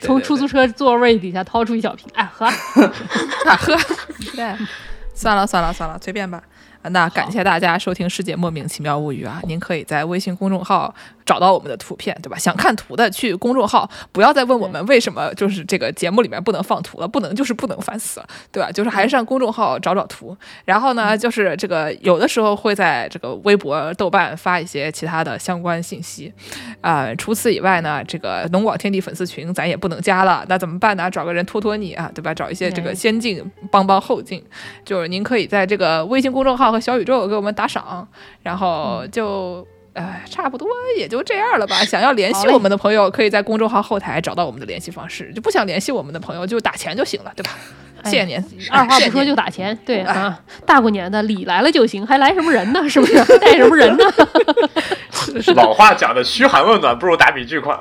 从出租车座位底下掏出一小瓶，哎喝，喝，对，算了算了算了，随便吧。那感谢大家收听《世界莫名其妙物语》啊！您可以在微信公众号找到我们的图片，对吧？想看图的去公众号，不要再问我们为什么就是这个节目里面不能放图了，不能就是不能，烦死了，对吧？就是还是上公众号找找图。然后呢，就是这个有的时候会在这个微博、豆瓣发一些其他的相关信息啊。除此以外呢，这个龙广天地粉丝群咱也不能加了，那怎么办呢？找个人托托你啊，对吧？找一些这个先进帮帮后进，就是您可以在这个微信公众号。小宇宙给我们打赏，然后就哎，差不多也就这样了吧。想要联系我们的朋友，可以在公众号后台找到我们的联系方式。就不想联系我们的朋友，就打钱就行了，对吧？谢谢您。二话不说就打钱，对啊，大过年的礼来了就行，还来什么人呢？是不是 带什么人呢？老话讲的嘘寒问暖不如打笔巨款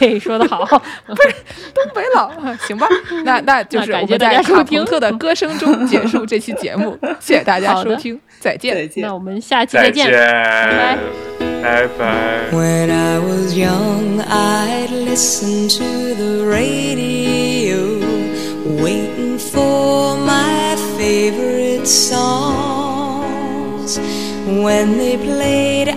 哎，说的好，不是东北佬，行吧？那那就是我们在卡朋特的歌声中结束这期节目，谢谢大家收听，再见，再见。那我们下期再见，拜拜，拜拜。When I was young, I'd listen to the radio, waiting for my favorite songs. When they played,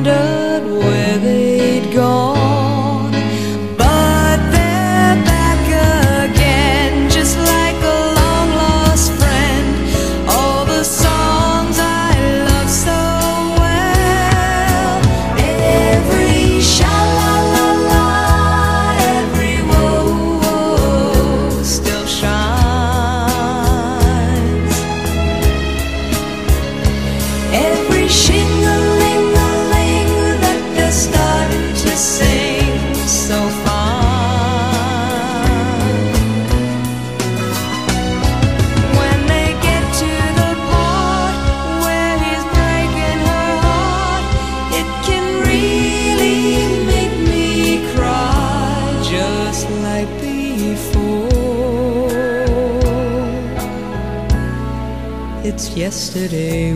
yesterday